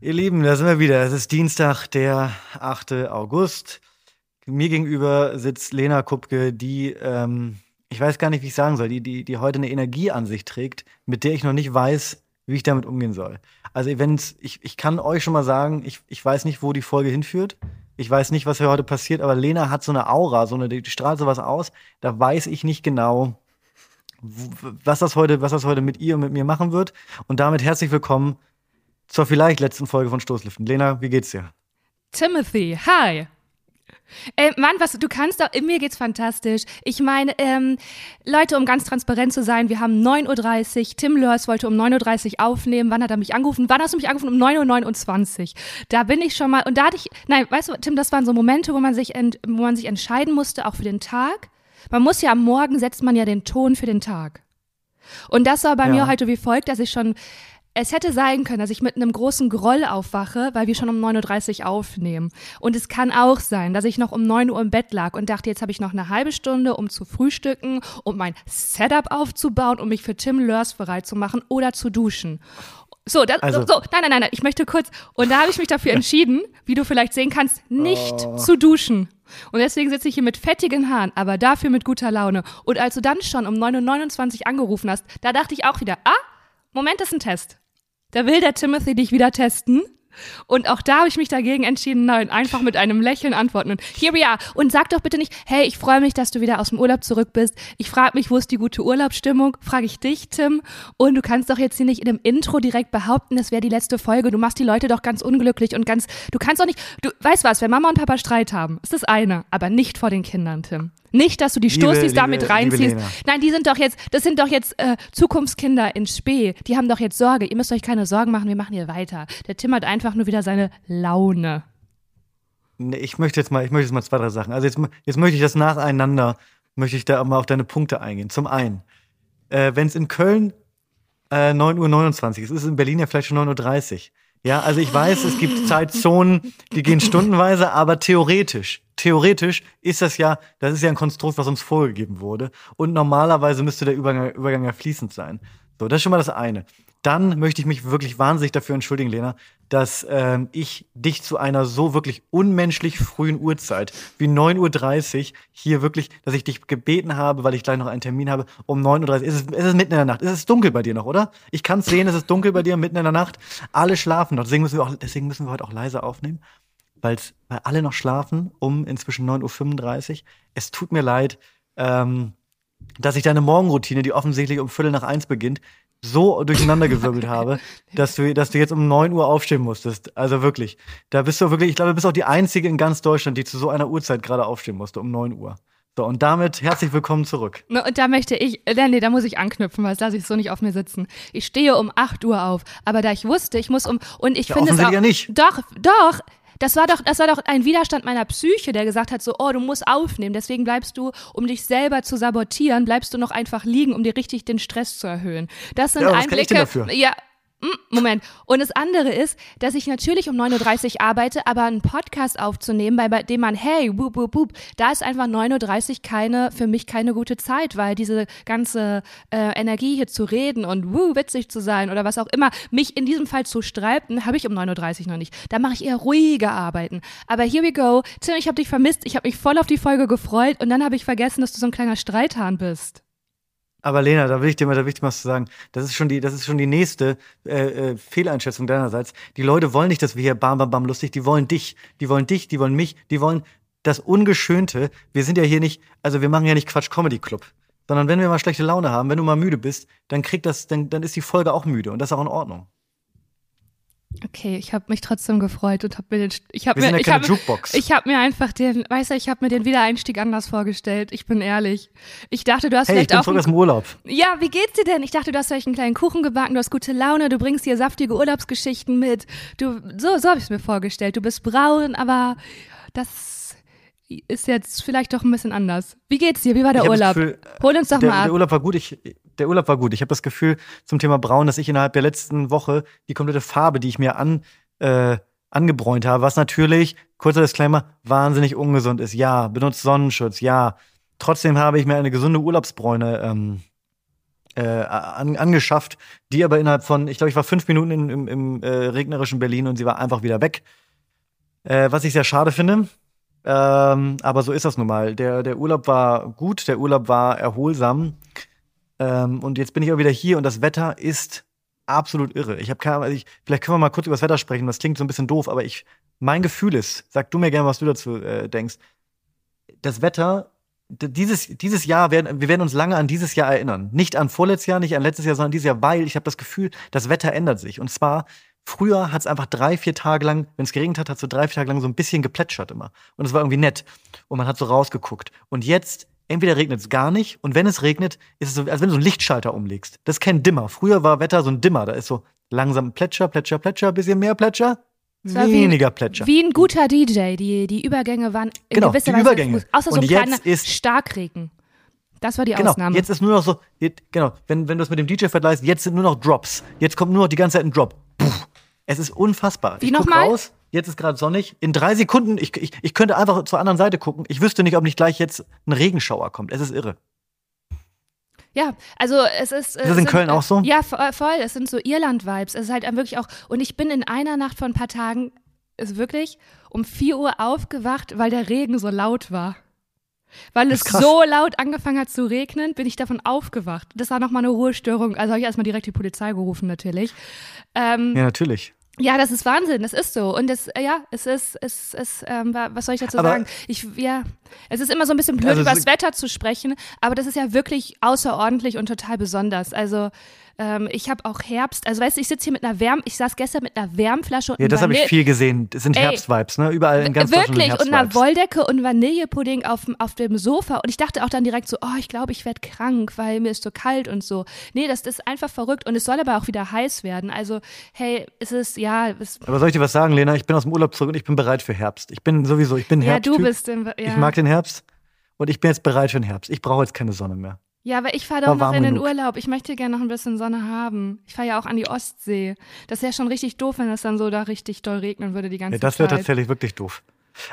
Ihr Lieben, da sind wir wieder. Es ist Dienstag, der 8. August. Mir gegenüber sitzt Lena Kupke, die, ähm, ich weiß gar nicht, wie ich sagen soll, die, die, die heute eine Energie an sich trägt, mit der ich noch nicht weiß, wie ich damit umgehen soll. Also, wenn's, ich, ich kann euch schon mal sagen, ich, ich weiß nicht, wo die Folge hinführt. Ich weiß nicht, was hier heute passiert, aber Lena hat so eine Aura, so eine, die strahlt sowas aus. Da weiß ich nicht genau, was das heute, was das heute mit ihr und mit mir machen wird. Und damit herzlich willkommen zur vielleicht letzten Folge von Stoßliften. Lena, wie geht's dir? Timothy, hi. Äh, Mann, was du kannst doch, mir geht's fantastisch. Ich meine, ähm, Leute, um ganz transparent zu sein, wir haben 9.30 Uhr, Tim Lörs wollte um 9.30 Uhr aufnehmen. Wann hat er mich angerufen? Wann hast du mich angerufen? Um 9.29 Uhr. Da bin ich schon mal, und da hatte ich, nein, weißt du, Tim, das waren so Momente, wo man sich, ent, wo man sich entscheiden musste, auch für den Tag. Man muss ja am Morgen setzt man ja den Ton für den Tag. Und das war bei ja. mir heute wie folgt, dass ich schon es hätte sein können, dass ich mit einem großen Groll aufwache, weil wir schon um 9.30 Uhr aufnehmen. Und es kann auch sein, dass ich noch um 9 Uhr im Bett lag und dachte, jetzt habe ich noch eine halbe Stunde, um zu frühstücken, um mein Setup aufzubauen, um mich für Tim Lörs bereit zu machen oder zu duschen. So, das, also, so, so, nein, nein, nein, ich möchte kurz. Und da habe ich mich dafür entschieden, wie du vielleicht sehen kannst, nicht oh. zu duschen. Und deswegen sitze ich hier mit fettigen Haaren, aber dafür mit guter Laune. Und als du dann schon um 9.29 Uhr angerufen hast, da dachte ich auch wieder, ah, Moment, das ist ein Test. Da will der Timothy dich wieder testen. Und auch da habe ich mich dagegen entschieden, nein, einfach mit einem Lächeln antworten. Und here we are. Und sag doch bitte nicht, hey, ich freue mich, dass du wieder aus dem Urlaub zurück bist. Ich frage mich, wo ist die gute Urlaubsstimmung? Frage ich dich, Tim. Und du kannst doch jetzt hier nicht in dem Intro direkt behaupten, das wäre die letzte Folge. Du machst die Leute doch ganz unglücklich und ganz, du kannst doch nicht, du weißt was, wenn Mama und Papa Streit haben, ist das eine, aber nicht vor den Kindern, Tim. Nicht, dass du die Stoßis damit reinziehst. Nein, die sind doch jetzt, das sind doch jetzt äh, Zukunftskinder in Spee. Die haben doch jetzt Sorge. Ihr müsst euch keine Sorgen machen, wir machen hier weiter. Der Tim hat einfach nur wieder seine Laune. Nee, ich möchte jetzt mal, ich möchte jetzt mal zwei, drei Sachen. Also jetzt, jetzt möchte ich das nacheinander, möchte ich da mal auf deine Punkte eingehen. Zum einen, äh, wenn es in Köln äh, 9.29 Uhr ist, ist es in Berlin ja vielleicht schon 9.30 Uhr. Ja, also ich weiß, es gibt Zeitzonen, die gehen stundenweise, aber theoretisch, theoretisch ist das ja, das ist ja ein Konstrukt, was uns vorgegeben wurde. Und normalerweise müsste der Übergang, Übergang ja fließend sein. So, das ist schon mal das eine dann möchte ich mich wirklich wahnsinnig dafür entschuldigen, Lena, dass ähm, ich dich zu einer so wirklich unmenschlich frühen Uhrzeit wie 9.30 Uhr hier wirklich, dass ich dich gebeten habe, weil ich gleich noch einen Termin habe, um 9.30 Uhr. Es ist, es ist mitten in der Nacht. Es ist dunkel bei dir noch, oder? Ich kann es sehen, es ist dunkel bei dir mitten in der Nacht. Alle schlafen noch. Deswegen müssen wir, auch, deswegen müssen wir heute auch leise aufnehmen, weil alle noch schlafen um inzwischen 9.35 Uhr. Es tut mir leid. Ähm, dass ich deine Morgenroutine, die offensichtlich um Viertel nach eins beginnt, so durcheinandergewirbelt habe, dass du, dass du jetzt um 9 Uhr aufstehen musstest. Also wirklich. Da bist du wirklich, ich glaube, du bist auch die Einzige in ganz Deutschland, die zu so einer Uhrzeit gerade aufstehen musste, um 9 Uhr. So, und damit herzlich willkommen zurück. Und da möchte ich, äh, nee, da muss ich anknüpfen, weil das lasse ich so nicht auf mir sitzen. Ich stehe um 8 Uhr auf, aber da ich wusste, ich muss um, und ich ja, finde es auch. Ja nicht. Doch, doch, das war doch, das war doch ein Widerstand meiner Psyche, der gesagt hat so, oh, du musst aufnehmen. Deswegen bleibst du, um dich selber zu sabotieren, bleibst du noch einfach liegen, um dir richtig den Stress zu erhöhen. Das sind ja, Einblicke. Ja, Moment. Und das andere ist, dass ich natürlich um 9.30 Uhr arbeite, aber einen Podcast aufzunehmen, bei, bei dem man, hey, boop, boop, boop, da ist einfach 9.30 Uhr keine, für mich keine gute Zeit, weil diese ganze äh, Energie hier zu reden und wuh, witzig zu sein oder was auch immer, mich in diesem Fall zu streiten, habe ich um 9.30 Uhr noch nicht. Da mache ich eher ruhige Arbeiten. Aber here we go. Tim, ich habe dich vermisst, ich habe mich voll auf die Folge gefreut und dann habe ich vergessen, dass du so ein kleiner Streithahn bist. Aber Lena, da will ich dir mal, da will ich dir was sagen. Das ist schon die, das ist schon die nächste äh, äh, Fehleinschätzung deinerseits. Die Leute wollen nicht, dass wir hier bam, bam, bam lustig. Die wollen dich, die wollen dich, die wollen mich, die wollen das Ungeschönte. Wir sind ja hier nicht, also wir machen ja nicht Quatsch Comedy Club, sondern wenn wir mal schlechte Laune haben, wenn du mal müde bist, dann kriegt das, dann, dann ist die Folge auch müde und das ist auch in Ordnung. Okay, ich habe mich trotzdem gefreut und habe mir den ich habe mir ja ich habe ich habe mir einfach den weißt du, ich habe mir den Wiedereinstieg anders vorgestellt. Ich bin ehrlich. Ich dachte, du hast hey, vielleicht ich bin auch zurück aus dem Urlaub. Ja, wie geht's dir denn? Ich dachte, du hast vielleicht einen kleinen Kuchen gebacken, du hast gute Laune, du bringst hier saftige Urlaubsgeschichten mit. Du so so habe ich mir vorgestellt. Du bist braun, aber das ist jetzt vielleicht doch ein bisschen anders. Wie geht's dir? Wie war der Urlaub? Gefühl, Hol uns doch der, mal ab. Der Urlaub war gut. Ich der Urlaub war gut. Ich habe das Gefühl zum Thema Braun, dass ich innerhalb der letzten Woche die komplette Farbe, die ich mir an, äh, angebräunt habe, was natürlich, kurzer Disclaimer, wahnsinnig ungesund ist. Ja, benutzt Sonnenschutz, ja. Trotzdem habe ich mir eine gesunde Urlaubsbräune ähm, äh, an, angeschafft, die aber innerhalb von, ich glaube, ich war fünf Minuten in, im, im äh, regnerischen Berlin und sie war einfach wieder weg. Äh, was ich sehr schade finde. Ähm, aber so ist das nun mal. Der, der Urlaub war gut, der Urlaub war erholsam. Ähm, und jetzt bin ich auch wieder hier und das Wetter ist absolut irre. Ich habe keine Ahnung, ich, vielleicht können wir mal kurz über das Wetter sprechen. Das klingt so ein bisschen doof, aber ich, mein Gefühl ist, sag du mir gerne, was du dazu äh, denkst. Das Wetter, dieses, dieses Jahr werden, wir werden uns lange an dieses Jahr erinnern. Nicht an vorletztes Jahr, nicht an letztes Jahr, sondern dieses Jahr, weil ich habe das Gefühl, das Wetter ändert sich. Und zwar, früher hat es einfach drei, vier Tage lang, wenn es geregnet hat, hat es so drei, vier Tage lang so ein bisschen geplätschert immer. Und es war irgendwie nett. Und man hat so rausgeguckt. Und jetzt entweder regnet es gar nicht und wenn es regnet, ist es so, als wenn du so einen Lichtschalter umlegst. Das ist kein Dimmer. Früher war Wetter so ein Dimmer. Da ist so langsam Plätscher, Plätscher, Plätscher, bisschen mehr Plätscher, weniger Plätscher. Wie ein guter DJ. Die, die Übergänge waren in Genau, gewisser Weise Übergänge. außer so ein kleiner ist- Starkregen. Das war die Genau, Ausnahme. jetzt ist nur noch so, jetzt- genau, wenn, wenn du es mit dem DJ vergleichst, jetzt sind nur noch Drops. Jetzt kommt nur noch die ganze Zeit ein Drop. Puh. Es ist unfassbar. Wie nochmal? raus, jetzt ist gerade sonnig. In drei Sekunden, ich, ich, ich könnte einfach zur anderen Seite gucken. Ich wüsste nicht, ob nicht gleich jetzt ein Regenschauer kommt. Es ist irre. Ja, also es ist. das in Köln auch so? Ja, vo- äh, voll. Es sind so Irland-Vibes. Es ist halt wirklich auch. Und ich bin in einer Nacht von ein paar Tagen, ist wirklich um 4 Uhr aufgewacht, weil der Regen so laut war. Weil es ist so laut angefangen hat zu regnen, bin ich davon aufgewacht. Das war nochmal eine Ruhestörung. Also habe ich erstmal direkt die Polizei gerufen, natürlich. Ähm, Ja, natürlich. Ja, das ist Wahnsinn, das ist so. Und das, äh, ja, es ist, es ist, ähm, wa- was soll ich dazu Aber- sagen? Ich, ja, es ist immer so ein bisschen blöd, Also über das Wetter zu sprechen, aber das ist ja wirklich außerordentlich und total besonders. Also, ähm, ich habe auch Herbst, also weißt du, ich sitze hier mit einer Wärm, ich saß gestern mit einer Wärmflasche und Ja, das habe ich viel gesehen. Das sind Ey. Herbstvibes, ne? Überall in ganz Deutschland Wirklich, und einer. Wolldecke und Vanillepudding auf, dem- auf dem Sofa. Und ich dachte auch dann direkt so, oh, ich glaube, ich werde krank, weil mir ist so kalt und so. Nee, das, das ist einfach verrückt. Und es soll aber auch wieder heiß werden. Also, hey, es ist, ja, es, Aber soll ich dir was sagen, Lena? Ich bin aus dem Urlaub zurück und ich bin bereit für Herbst. Ich bin sowieso, ich bin ja, Herbsttyp. du bist im, ja. Ich mag den Herbst und ich bin jetzt bereit für den Herbst. Ich brauche jetzt keine Sonne mehr. Ja, aber ich fahre doch noch in den genug. Urlaub. Ich möchte gerne noch ein bisschen Sonne haben. Ich fahre ja auch an die Ostsee. Das ja schon richtig doof, wenn es dann so da richtig doll regnen würde die ganze Ja, das wäre Zeit. tatsächlich wirklich doof.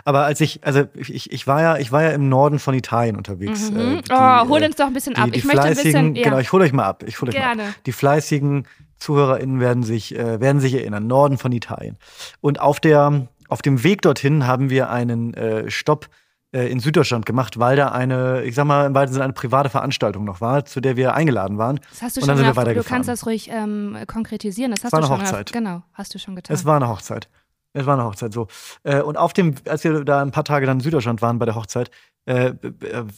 Aber als ich, also ich, ich war ja, ich war ja im Norden von Italien unterwegs. Mhm. Äh, die, oh, hol äh, uns doch ein bisschen die, ab. Die ich möchte ein bisschen, ja. genau, ich hole euch mal ab. Ich hole euch mal Gerne. ab. Die fleißigen ZuhörerInnen werden sich, äh, werden sich erinnern. Norden von Italien. Und auf der, auf dem Weg dorthin haben wir einen äh, Stopp äh, in Süddeutschland gemacht, weil da eine, ich sag mal, im weitesten Sinne eine private Veranstaltung noch war, zu der wir eingeladen waren. das hast du und schon dann sind wir auf- Du kannst das ruhig ähm, konkretisieren. Das hast war du eine schon. Hochzeit. Genau, hast du schon getan. Es war eine Hochzeit. Es war eine Hochzeit, so. Äh, und auf dem, als wir da ein paar Tage dann in Süddeutschland waren bei der Hochzeit, äh, äh,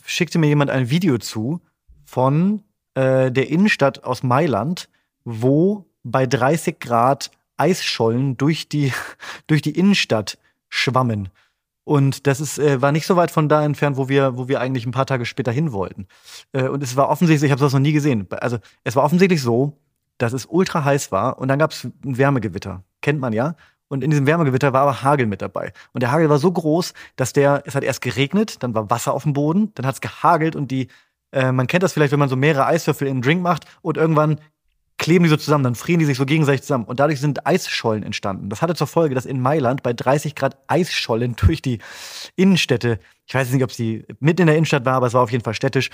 schickte mir jemand ein Video zu von äh, der Innenstadt aus Mailand, wo bei 30 Grad Eisschollen durch die, durch die Innenstadt schwammen. Und das ist, äh, war nicht so weit von da entfernt, wo wir, wo wir eigentlich ein paar Tage später hin wollten. Äh, und es war offensichtlich, ich habe das noch nie gesehen. Also es war offensichtlich so, dass es ultra heiß war und dann gab es ein Wärmegewitter. Kennt man ja. Und in diesem Wärmegewitter war aber Hagel mit dabei. Und der Hagel war so groß, dass der, es hat erst geregnet, dann war Wasser auf dem Boden, dann hat es gehagelt und die, äh, man kennt das vielleicht, wenn man so mehrere Eiswürfel in einen Drink macht und irgendwann kleben die so zusammen, dann frieren die sich so gegenseitig zusammen. Und dadurch sind Eisschollen entstanden. Das hatte zur Folge, dass in Mailand bei 30 Grad Eisschollen durch die Innenstädte, ich weiß nicht, ob sie mitten in der Innenstadt war, aber es war auf jeden Fall städtisch,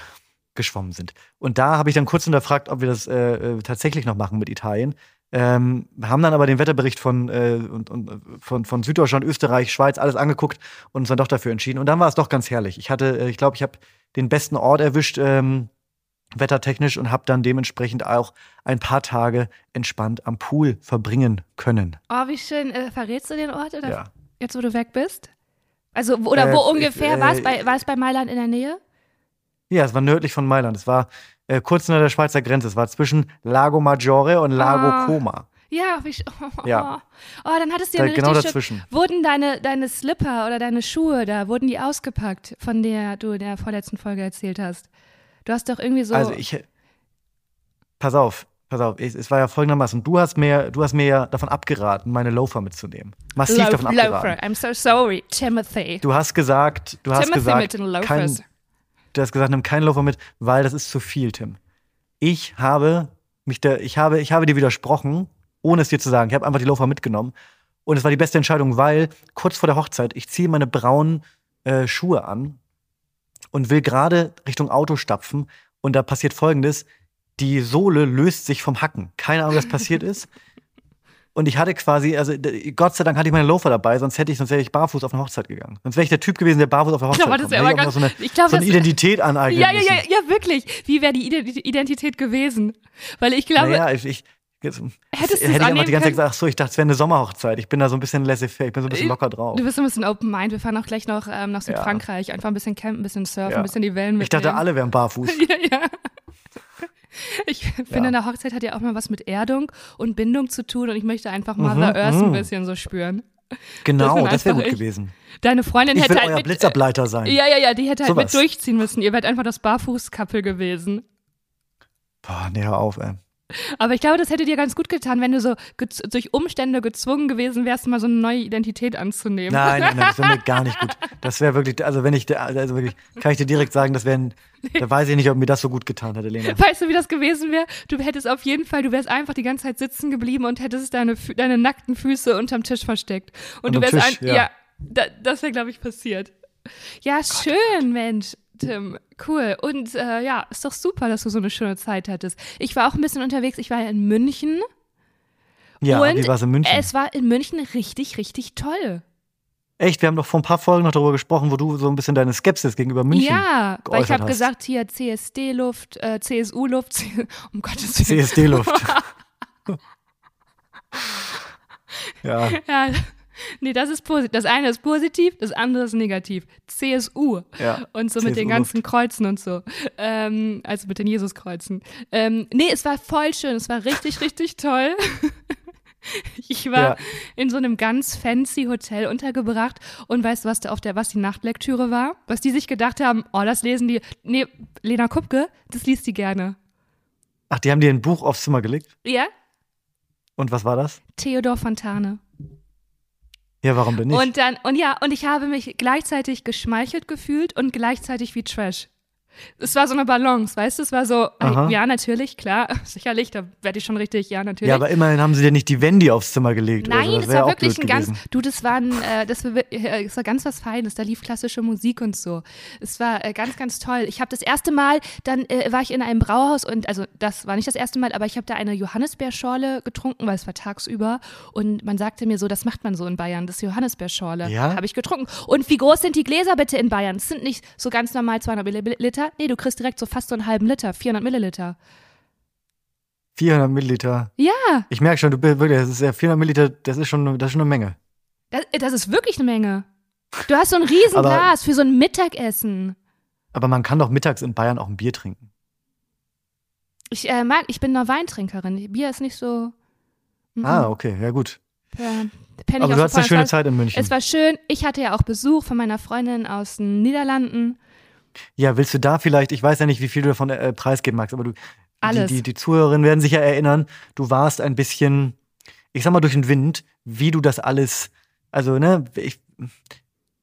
geschwommen sind. Und da habe ich dann kurz hinterfragt, ob wir das äh, äh, tatsächlich noch machen mit Italien. Ähm, haben dann aber den Wetterbericht von, äh, und, und, von, von Süddeutschland, Österreich, Schweiz, alles angeguckt und uns dann doch dafür entschieden. Und dann war es doch ganz herrlich. Ich hatte, äh, ich glaube, ich habe den besten Ort erwischt, ähm, wettertechnisch, und habe dann dementsprechend auch ein paar Tage entspannt am Pool verbringen können. oh, wie schön. Äh, verrätst du den Ort oder Ja. jetzt, wo du weg bist? Also, oder Äh, wo ungefähr? äh, war, es bei, bei Mailand in der Nähe? Ja, es war nördlich von Mailand. Es war äh, kurz hinter der Schweizer Grenze. Es war zwischen Lago Maggiore und Lago Ah. Como. Ja, wie oh, Ja. Oh, dann hattest du Da, ja eine genau richtig schön, dazwischen. Wurden deine, deine Slipper oder deine Schuhe da, wurden die ausgepackt, von der du in der vorletzten Folge erzählt hast? Du hast doch irgendwie so. Also ich. Pass auf, pass auf. Es, es war ja folgendermaßen. Du hast mir, du hast mir ja davon abgeraten, meine Loafer mitzunehmen. Massiv Loaf- davon abgeraten. Loafer. I'm so sorry, Timothy. Du hast gesagt, du hast Timothy gesagt, mit den kein, Loafers. du hast gesagt, nimm keinen Loafer mit, weil das ist zu viel, Tim. Ich habe mich da, ich habe, ich habe dir widersprochen, ohne es dir zu sagen. Ich habe einfach die Loafer mitgenommen. Und es war die beste Entscheidung, weil kurz vor der Hochzeit, ich ziehe meine braunen äh, Schuhe an und will gerade Richtung Auto stapfen. Und da passiert folgendes: die Sohle löst sich vom Hacken. Keine Ahnung, was passiert ist. Und ich hatte quasi, also Gott sei Dank hatte ich meine Loafer dabei, sonst hätte ich, sonst wäre ich barfuß auf eine Hochzeit gegangen. Sonst wäre ich der Typ gewesen, der barfuß auf eine Hochzeit das Hätte wäre ich aber auch noch so eine, ganz- ich glaub, so eine das- Identität aneignen Ja, ja, ja, ja, wirklich. Wie wäre die Ident- Identität gewesen? Weil ich glaube, naja, ich, ich jetzt, Hättest hätte ich annehmen die ganze Zeit gesagt, ach so, ich dachte, es wäre eine Sommerhochzeit. Ich bin da so ein bisschen laissez-faire, ich bin so ein bisschen Äh, locker drauf. du bist ein bisschen Open Mind. Wir fahren auch gleich noch ähm, nach Südfrankreich. Einfach ein bisschen campen, ein bisschen surfen, Ja. ein bisschen die Wellen mitnehmen. Ich dachte, alle wären barfuß. Ja, ja. Ich finde, Ja. eine Hochzeit hat ja auch mal was mit Erdung und Bindung zu tun und ich möchte einfach Mother Earth ein mhm. bisschen so spüren. Genau, das wäre gut ich. gewesen. Deine Freundin Ich hätte halt euer mit, Blitzableiter sein. Ja, ja, ja, die hätte halt Sowas. mit durchziehen müssen. Ihr wärt einfach das Barfuß-Couple gewesen. Boah, nee, hör auf, ey. Aber ich glaube, das hätte dir ganz gut getan, wenn du so durch Umstände gezwungen gewesen wärst, mal so eine neue Identität anzunehmen. Nein, nein, nein, das wäre mir gar nicht gut. Das wäre wirklich, also wenn ich, also wirklich, kann ich dir direkt sagen, das wäre, ein- da weiß ich nicht, ob mir das so gut getan hätte, Lena. Weißt du, wie das gewesen wäre? Du hättest auf jeden Fall, du wärst einfach die ganze Zeit sitzen geblieben und hättest deine, deine nackten Füße unterm Tisch versteckt. Und du Unterm wärst Tisch, ein, ja. da, das wäre, glaube ich, passiert. Ja, schön, Mensch, Tim. Cool. Und äh, ja, ist doch super, dass du so eine schöne Zeit hattest. Ich war auch ein bisschen unterwegs. Ich war ja in München. Ja, und wie war es in München? Es war in München richtig, richtig toll. Echt, wir haben doch vor ein paar Folgen noch darüber gesprochen, wo du so ein bisschen deine Skepsis gegenüber München ja, weil ich habe gesagt, hier CSD-Luft, äh, CSU-Luft, um Gottes Willen. CSD-Luft. ja, Ja, nee, das ist positiv. Das eine ist positiv, das andere ist negativ. CSU. Ja, Und so mit den CSU ganzen Kreuzen und so. Ähm, also mit den Jesuskreuzen. Ähm, nee, es war voll schön. Es war richtig, richtig toll. Ich war Ja. in so einem ganz fancy Hotel untergebracht und weißt du, was da auf der, was die Nachtlektüre war? Was die sich gedacht haben, oh, das lesen die. Nee, Lena Kupke, das liest die gerne. ach, die haben dir ein Buch aufs Zimmer gelegt? Ja? Und was war das? Theodor Fontane. Ja, warum denn nicht? Und dann, und ja, und ich habe mich gleichzeitig geschmeichelt gefühlt und gleichzeitig wie Trash. Es war so eine Balance, weißt du? Es war so, Aha. ja, natürlich, klar, sicherlich, da werde ich schon richtig, ja, natürlich. ja, aber immerhin haben sie dir nicht die Wendy aufs Zimmer gelegt. Nein, oder so. das wär war wirklich ein ganz, gewesen. du, das war, ein, äh, das, war, äh, das war ganz was Feines. Da lief klassische Musik und so. Es war äh, ganz, ganz toll. Ich habe das erste Mal, dann äh, war ich in einem Brauhaus und, also das war nicht das erste Mal, aber ich habe da eine Johannisbeerschorle getrunken, weil es war tagsüber. Und man sagte mir so, das macht man so in Bayern, das Johannisbeerschorle. Ja? Habe ich getrunken. Und wie groß sind die Gläser bitte in Bayern? Das sind nicht so ganz normal 200 Milliliter. Nee, du kriegst direkt so fast so einen halben Liter, 400 Milliliter. 400 Milliliter. Ja, Ich merke schon, du bist wirklich, das ist ja 400 Milliliter, das ist schon, das ist schon eine Menge. das, das ist wirklich eine Menge. Du hast so ein Riesenglas für so ein Mittagessen. Aber man kann doch mittags in Bayern auch ein Bier trinken. Ich äh, mag, ich bin eine Weintrinkerin. Bier ist nicht so. Mhm. Ah, okay, ja gut. Äh, ich Aber du hattest eine schöne Zeit in München. Es war schön. Ich hatte ja auch Besuch von meiner Freundin aus den Niederlanden. Ja, willst du da vielleicht, ich weiß ja nicht, wie viel du davon äh, preisgeben magst, aber du, Alles. Die, die, die Zuhörerinnen werden sich ja erinnern, du warst ein bisschen, ich sag mal, durch den Wind, wie du das alles, also, ne, ich,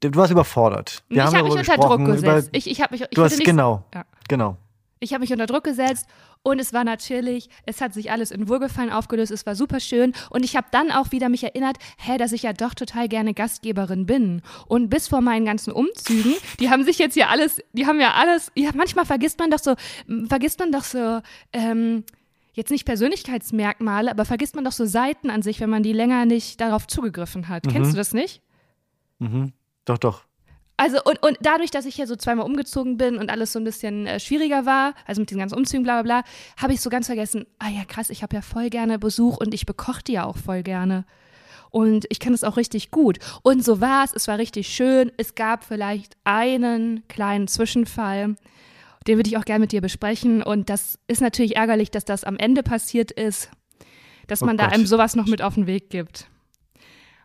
du warst überfordert. Wir ich habe mich unter Druck gesetzt. Über, ich ich habe mich. Ich du hast, nicht, genau, Ja. genau. Ich habe mich unter Druck gesetzt und es war natürlich, es hat sich alles in Wohlgefallen aufgelöst, es war super schön und ich habe dann auch wieder mich erinnert, hä, dass ich ja doch total gerne Gastgeberin bin und bis vor meinen ganzen Umzügen, die haben sich jetzt ja alles, die haben ja alles, ja manchmal vergisst man doch so, m, vergisst man doch so, ähm, jetzt nicht Persönlichkeitsmerkmale, aber vergisst man doch so Seiten an sich, wenn man die länger nicht darauf zugegriffen hat. Kennst du das nicht? Mhm. Doch, doch. Also und, und dadurch, dass ich hier so zweimal umgezogen bin und alles so ein bisschen äh, schwieriger war, also mit den ganzen Umzügen, bla bla bla, habe ich so ganz vergessen, ah ja krass, ich habe ja voll gerne Besuch und ich bekoche die ja auch voll gerne. Und ich kann es auch richtig gut. Und so war es, es war richtig schön. Es gab vielleicht einen kleinen Zwischenfall, den würde ich auch gerne mit dir besprechen. Und das ist natürlich ärgerlich, dass das am Ende passiert ist, dass Oh man da Gott. einem sowas noch mit auf den Weg gibt.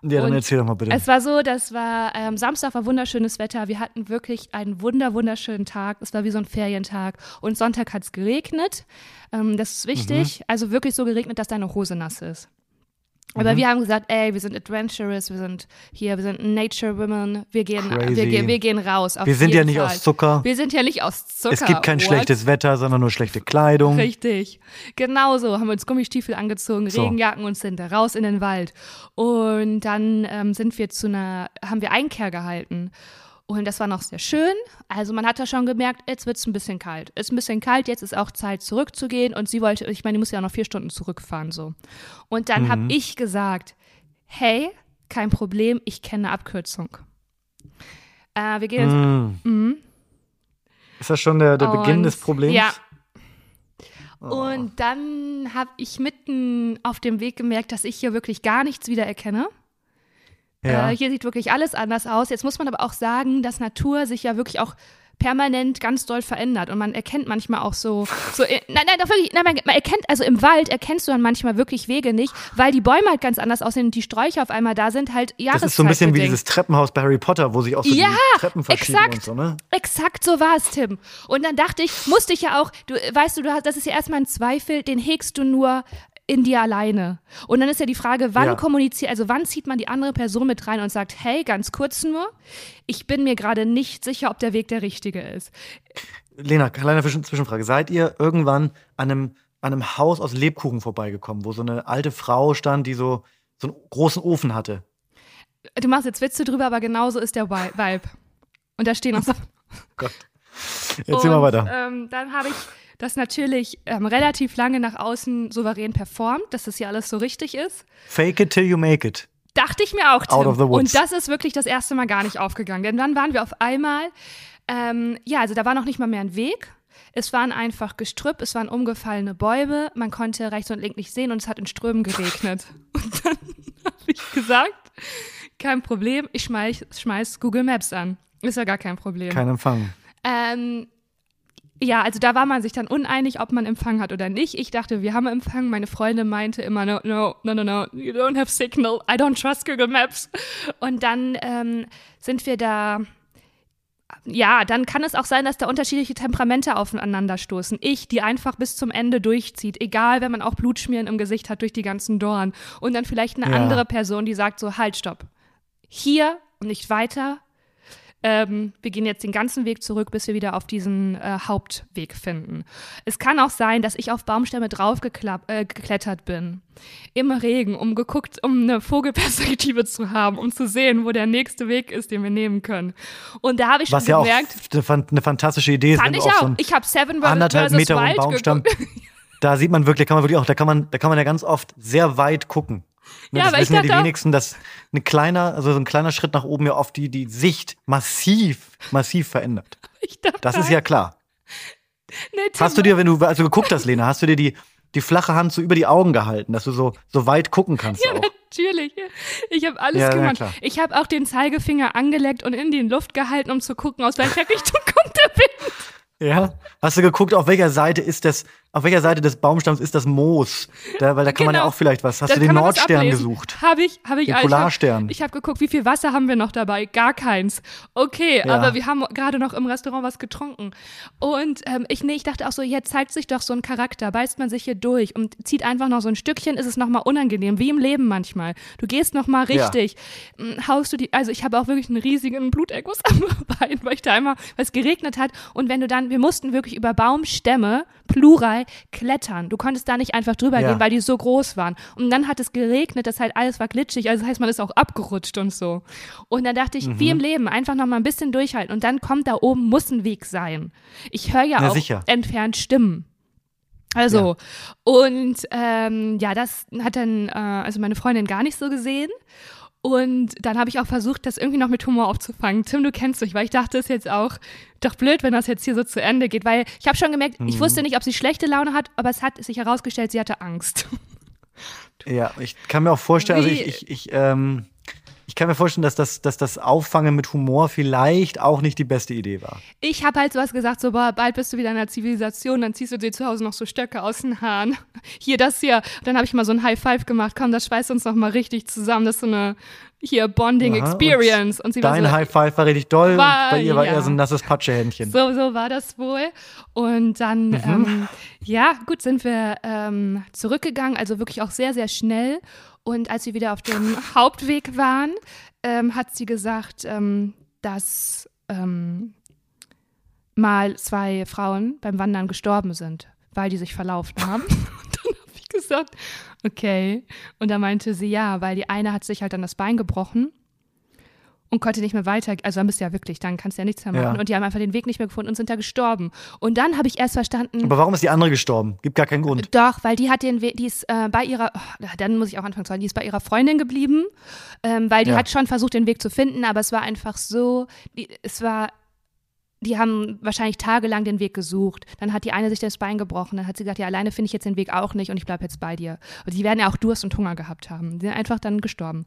Ja, dann Und erzähl doch mal bitte. Es war so, das war ähm, Samstag war wunderschönes Wetter. Wir hatten wirklich einen wunder wunderschönen Tag. Es war wie so ein Ferientag. Und Sonntag hat es geregnet. Ähm, das ist wichtig. Mhm. Also wirklich so geregnet, dass deine Hose nass ist. Aber Mhm. wir haben gesagt, ey, wir sind adventurous, wir sind hier, wir sind Nature Women, wir gehen, Crazy. wir gehen, wir gehen raus. Auf Wir sind ja nicht Fall. aus Zucker. Wir sind ja nicht aus Zucker. es gibt kein What? schlechtes Wetter, sondern nur schlechte Kleidung. Richtig. Genau so. Haben wir uns Gummistiefel angezogen, So. Regenjacken und sind da raus in den Wald. Und dann ähm, sind wir zu einer, haben wir Einkehr gehalten. Und das war noch sehr schön. Also man hat da schon gemerkt, jetzt wird es ein bisschen kalt. Es ist ein bisschen kalt, jetzt ist auch Zeit zurückzugehen. Und sie wollte, ich meine, die muss ja auch noch vier Stunden zurückfahren so. Und dann mhm. habe ich gesagt, hey, kein Problem, ich kenne eine Abkürzung. Äh, wir gehen jetzt. Mm. Mhm. Ist das schon der, der Beginn des Problems? Ja. Oh. Und dann habe ich mitten auf dem Weg gemerkt, dass ich hier wirklich gar nichts wiedererkenne. Ja. Äh, hier sieht wirklich alles anders aus. Jetzt muss man aber auch sagen, dass Natur sich ja wirklich auch permanent ganz doll verändert und man erkennt manchmal auch so, so äh, nein, nein, doch wirklich, nein, man, man, erkennt, also im Wald erkennst du dann manchmal wirklich Wege nicht, weil die Bäume halt ganz anders aussehen und die Sträucher auf einmal da sind, halt Jahreszeit. Das ist so ein bisschen wie dieses Treppenhaus bei Harry Potter, wo sich auch so ja, die Treppen verschieben exakt, und so, ne? exakt so war es, Tim. Und dann dachte ich, musste ich ja auch, du weißt du, du hast, das ist ja erstmal ein Zweifel, den hegst du nur in dir alleine. Und dann ist ja die Frage, wann ja. kommuniziert, also wann zieht man die andere Person mit rein und sagt, hey, ganz kurz nur, ich bin mir gerade nicht sicher, ob der Weg der richtige ist. Lena, kleine Zwischenfrage. Seid ihr irgendwann an einem, an einem Haus aus Lebkuchen vorbeigekommen, wo so eine alte Frau stand, die so, so einen großen Ofen hatte? Du machst jetzt Witze drüber, aber genauso ist der Vibe. Und da stehen auch so. Gott. Jetzt sehen wir weiter. Ähm, dann habe ich das natürlich ähm, relativ lange nach außen souverän performt, dass das hier alles so richtig ist. Fake it till you make it. Dachte ich mir auch, Tim. Out of the woods. Und das ist wirklich das erste Mal gar nicht aufgegangen. Denn dann waren wir auf einmal, ähm, ja, also da war noch nicht mal mehr ein Weg. Es waren einfach Gestrüpp, es waren umgefallene Bäume, man konnte rechts und links nicht sehen und es hat in Strömen geregnet. Und dann habe ich gesagt, kein Problem, ich schmeiß, schmeiß Google Maps an. Ist ja gar kein Problem. Kein Empfang. Ähm, ja, also da war man sich dann uneinig, ob man Empfang hat oder nicht. Ich dachte, wir haben Empfang. Meine Freundin meinte immer, no, no, no, no, no, you don't have signal. I don't trust Google Maps. Und dann ähm, sind wir da ja, dann kann es auch sein, dass da unterschiedliche Temperamente aufeinanderstoßen. Ich, die einfach bis zum Ende durchzieht, egal, wenn man auch Blutschmieren im Gesicht hat durch die ganzen Dorn. Und dann vielleicht eine ja. andere Person, die sagt so, halt, stopp. Hier und nicht weiter ähm, wir gehen jetzt den ganzen Weg zurück, bis wir wieder auf diesen äh, Hauptweg finden. Es kann auch sein, dass ich auf Baumstämme draufgeklettert äh, bin, im Regen, um geguckt, um eine Vogelperspektive zu haben, um zu sehen, wo der nächste Weg ist, den wir nehmen können. Und da habe ich Was schon ja gemerkt, auch eine fantastische Idee ist. Fand ich auch. So ich habe Seven anderthalb Meter Wild Baumstamm. Da sieht man wirklich, kann man wirklich auch, da kann man, da kann man ja ganz oft sehr weit gucken. Ne, ja, das wissen ja die wenigsten, dass ein kleiner, also so ein kleiner Schritt nach oben ja oft die, die Sicht massiv, massiv verändert. das ist ja klar. Nee, hast du dir, wenn du also geguckt hast, Lena, hast du dir die, die flache Hand so über die Augen gehalten, dass du so, so weit gucken kannst ja, auch? Natürlich. Ich habe alles ja, gemacht. Ich habe auch den Zeigefinger angeleckt und in die Luft gehalten, um zu gucken, aus welcher Richtung kommt der Wind. Ja. Hast du geguckt, auf welcher Seite ist das, auf welcher Seite des Baumstamms ist das Moos? Da, weil da kann genau. man ja genau. auch vielleicht was. Hast da du den Nordstern gesucht? Habe ich, habe ich. Den Polarstern. Ich habe hab geguckt, wie viel Wasser haben wir noch dabei? Gar keins. Okay, ja. aber wir haben gerade noch im Restaurant was getrunken. Und ähm, ich, nee, ich dachte auch so, jetzt zeigt sich doch so ein Charakter, beißt man sich hier durch und zieht einfach noch so ein Stückchen, ist es noch mal unangenehm, wie im Leben manchmal. Du gehst noch mal richtig, ja. Hm, haust du die, also ich habe auch wirklich einen riesigen Bluterguss am Bein, weil ich da einmal, weil es geregnet hat und wenn du dann wir mussten wirklich über Baumstämme, plural, klettern. Du konntest da nicht einfach drüber ja. gehen, weil die so groß waren. Und dann hat es geregnet, das heißt, alles war glitschig, also das heißt, man ist auch abgerutscht und so. Und dann dachte ich, mhm. wie im Leben, einfach noch mal ein bisschen durchhalten. Und dann kommt da oben, muss ein Weg sein. Ich höre ja, ja, auch sicher. entfernt Stimmen. Also, ja. und ähm, ja, das hat dann, äh, also meine Freundin gar nicht so gesehen. Und dann habe ich auch versucht, das irgendwie noch mit Humor aufzufangen. Tim, du kennst mich, weil ich dachte, es ist jetzt auch doch blöd, wenn das jetzt hier so zu Ende geht. Weil ich habe schon gemerkt, mhm. ich wusste nicht, ob sie schlechte Laune hat, aber es hat sich herausgestellt, sie hatte Angst. Ja, ich kann mir auch vorstellen, also Wie, also ich, ich, ich ähm, ich kann mir vorstellen, dass das, dass das Auffangen mit Humor vielleicht auch nicht die beste Idee war. Ich habe halt sowas gesagt, so, bald bist du wieder in der Zivilisation, dann ziehst du dir zu Hause noch so Stöcke aus den Haaren. Hier, das hier. Und dann habe ich mal so ein High Five gemacht. Komm, das schweißt uns noch mal richtig zusammen. Das ist so eine hier Bonding Aha, Experience. Und, und dein so, High Five war richtig doll. War, bei ihr war ja. eher so ein nasses Patschehändchen. So, so war das wohl. Und dann, mhm. ähm, ja, gut, sind wir ähm, zurückgegangen, also wirklich auch sehr, sehr schnell. Und als wir wieder auf dem Hauptweg waren, ähm, hat sie gesagt, ähm, dass ähm, mal zwei Frauen beim Wandern gestorben sind, weil die sich verlaufen haben. Und dann habe ich gesagt, okay. Und da meinte sie, ja, weil die eine hat sich halt dann das Bein gebrochen und konnte nicht mehr weiter. Also dann bist du ja wirklich, dann kannst du ja nichts mehr machen. Ja. Und die haben einfach den Weg nicht mehr gefunden und sind da gestorben. Und dann habe ich erst verstanden, Aber warum ist die andere gestorben? Gibt gar keinen Grund. doch, weil die hat den Weg, die ist äh, bei ihrer, oh, dann muss ich auch anfangen zu sagen, die ist bei ihrer Freundin geblieben, ähm, weil die Ja. hat schon versucht, den Weg zu finden, aber es war einfach so, die, es war, die haben wahrscheinlich tagelang den Weg gesucht. Dann hat die eine sich das Bein gebrochen, dann hat sie gesagt, ja, alleine finde ich jetzt den Weg auch nicht und ich bleibe jetzt bei dir. Und die werden ja auch Durst und Hunger gehabt haben. Die sind einfach dann gestorben.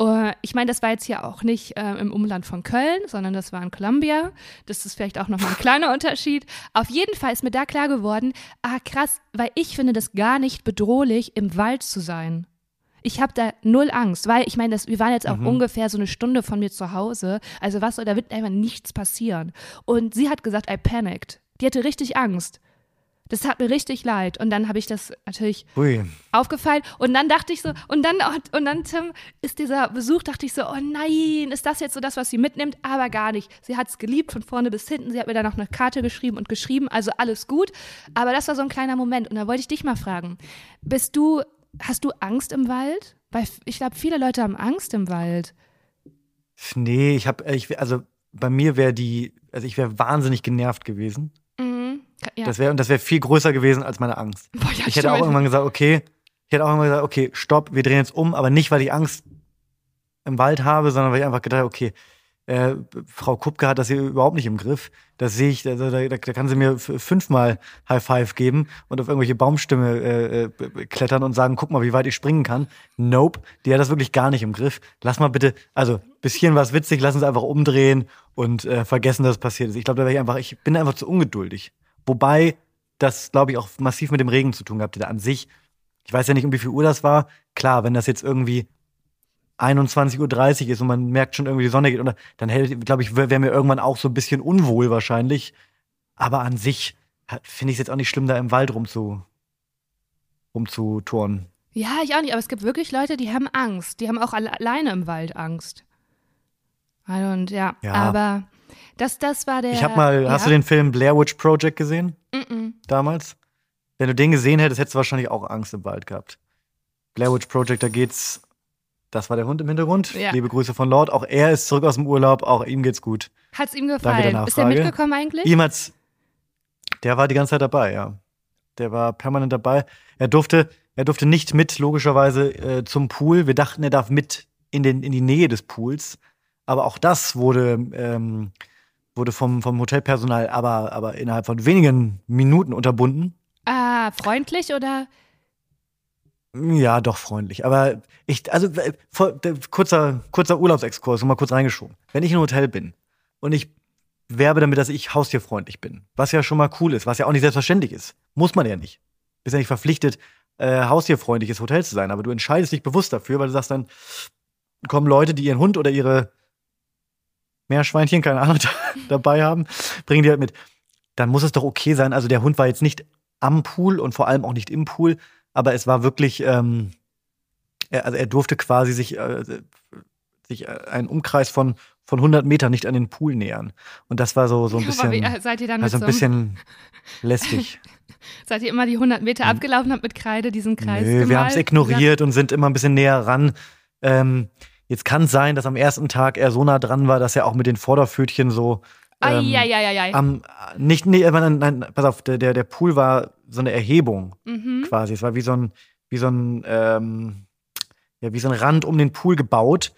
Äh, ich meine, das war jetzt hier auch nicht äh, im Umland von Köln, sondern das war in Columbia. Das ist vielleicht auch nochmal ein kleiner Unterschied. Auf jeden Fall ist mir da klar geworden, ah krass, weil ich finde das gar nicht bedrohlich, im Wald zu sein. Ich habe da null Angst, weil ich meine, wir waren jetzt auch ungefähr so eine Stunde von mir zu Hause. Also was soll, da wird einfach nichts passieren. Und sie hat gesagt, I panicked. Die hatte richtig Angst. Das tat mir richtig leid. Und dann habe ich das natürlich Ui. aufgefallen. Und dann dachte ich so, und dann, und dann, Tim, ist dieser Besuch, dachte ich so, oh nein, ist das jetzt so das, was sie mitnimmt? Aber gar nicht. Sie hat es geliebt von vorne bis hinten. Sie hat mir dann auch eine Karte geschrieben und geschrieben, also alles gut. Aber das war so ein kleiner Moment. Und da wollte ich dich mal fragen, bist du, hast du Angst im Wald? Weil ich glaube, viele Leute haben Angst im Wald. Nee, ich habe, ich, also bei mir wäre die, also ich wäre wahnsinnig genervt gewesen. Mhm. Ja. Das wäre und das wäre viel größer gewesen als meine Angst. Boah, ja, ich hätte auch irgendwann gesagt, okay, ich hätte auch irgendwann gesagt, okay, stopp, wir drehen jetzt um, aber nicht, weil ich Angst im Wald habe, sondern weil ich einfach gedacht habe, okay, äh, Frau Kupke hat das hier überhaupt nicht im Griff. Das sehe ich, also da, da, da kann sie mir fünfmal High Five geben und auf irgendwelche Baumstämme äh, äh, klettern und sagen, guck mal, wie weit ich springen kann. Nope, die hat das wirklich gar nicht im Griff. Lass mal bitte, also bis hierhin war es witzig, lass uns einfach umdrehen und äh, vergessen, dass es passiert ist. Ich glaube, da wäre ich einfach, ich bin einfach zu ungeduldig. Wobei das, glaube ich, auch massiv mit dem Regen zu tun gehabt hätte an sich. Ich weiß ja nicht, um wie viel Uhr das war. Klar, wenn das jetzt irgendwie 21.30 Uhr ist und man merkt schon irgendwie, die Sonne geht unter, dann hätte, glaube ich, wäre wär mir irgendwann auch so ein bisschen unwohl wahrscheinlich. Aber an sich finde ich es jetzt auch nicht schlimm, da im Wald rumzu, rumzuturnen. Ja, ich auch nicht, aber es gibt wirklich Leute, die haben Angst. Die haben auch alle, alleine im Wald Angst. Und ja, Ja. aber das, das war der. Ich habe mal, ja? hast du den Film Blair Witch Project gesehen? Mm-mm. damals? Wenn du den gesehen hättest, hättest du wahrscheinlich auch Angst im Wald gehabt. Blair Witch Project, da geht's. Das war der Hund im Hintergrund. Ja. Liebe Grüße von Lord. Auch er ist zurück aus dem Urlaub. Auch ihm geht's gut. Hat's ihm Danke gefallen? Ist er mitgekommen eigentlich? Ihm hat's. Der war die ganze Zeit dabei, ja. Der war permanent dabei. Er durfte, er durfte nicht mit, logischerweise, äh, zum Pool. Wir dachten, er darf mit in, den, in die Nähe des Pools. Aber auch das wurde, ähm, wurde vom, vom Hotelpersonal aber, aber innerhalb von wenigen Minuten unterbunden. Ah, freundlich oder? Ja, doch freundlich. Aber ich, also kurzer, kurzer Urlaubsexkurs, mal kurz reingeschoben. Wenn ich in einem Hotel bin und ich werbe damit, dass ich haustierfreundlich bin, was ja schon mal cool ist, was ja auch nicht selbstverständlich ist, muss man ja nicht. Bist ja nicht verpflichtet, äh, haustierfreundliches Hotel zu sein, aber du entscheidest dich bewusst dafür, weil du sagst dann, kommen Leute, die ihren Hund oder ihre Meerschweinchen, keine Ahnung, dabei haben, bringen die halt mit. Dann muss es doch okay sein. Also der Hund war jetzt nicht am Pool und vor allem auch nicht im Pool, aber es war wirklich, ähm, er, also er durfte quasi sich, äh, sich äh, einen Umkreis von, von 100 Metern nicht an den Pool nähern. Und das war so, so ein Aber wie, bisschen, äh, seid ihr dann also so ein bisschen lästig. Seid ihr immer die 100 Meter abgelaufen habt mit Kreide diesen Kreis Hm. Nö, wir haben es ignoriert und sind immer ein bisschen näher ran. Ähm, jetzt kann es sein, dass am ersten Tag er so nah dran war, dass er auch mit den Vorderpfötchen so ähm, Eieieiei. am nicht nee, nein, nein, pass auf, der der Pool war so eine Erhebung Mhm. quasi. Es war wie so ein wie so ein ähm, ja wie so ein Rand um den Pool gebaut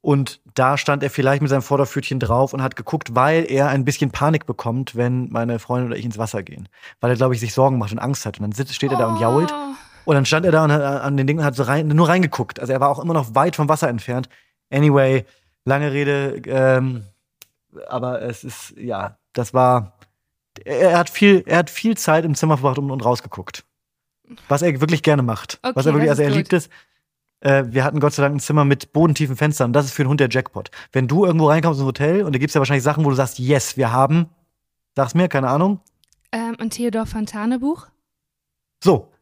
und da stand er vielleicht mit seinem Vorderpfötchen drauf und hat geguckt, weil er ein bisschen Panik bekommt, wenn meine Freundin oder ich ins Wasser gehen, weil er glaube ich sich Sorgen macht und Angst hat und dann steht er da und jault Oh. und dann stand er da und hat an den Dingen hat so rein, nur reingeguckt. Also er war auch immer noch weit vom Wasser entfernt. Anyway, lange Rede, ähm, aber es ist, ja, das war. Er, hat viel, er hat viel Zeit im Zimmer verbracht und, und rausgeguckt. Was er wirklich gerne macht. Okay, was er wirklich, also er gut. liebt es. Äh, wir hatten Gott sei Dank ein Zimmer mit bodentiefen Fenstern. Das ist für einen Hund der Jackpot. Wenn du irgendwo reinkommst ins Hotel und da gibt's ja wahrscheinlich Sachen, wo du sagst, yes, wir haben, sag's mir, keine Ahnung, Ähm, ein Theodor Fontane Buch? So,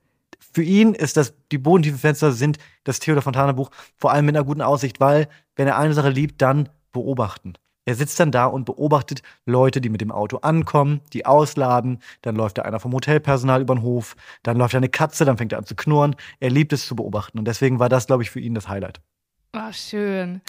für ihn ist das, die bodentiefen Fenster sind das Theodor Fontane Buch, vor allem mit einer guten Aussicht, weil, wenn er eine Sache liebt, dann beobachten. Er sitzt dann da und beobachtet Leute, die mit dem Auto ankommen, die ausladen, dann läuft da einer vom Hotelpersonal über den Hof, dann läuft da eine Katze, dann fängt er an zu knurren. Er liebt es zu beobachten und deswegen war das, glaube ich, für ihn das Highlight. Oh, schön.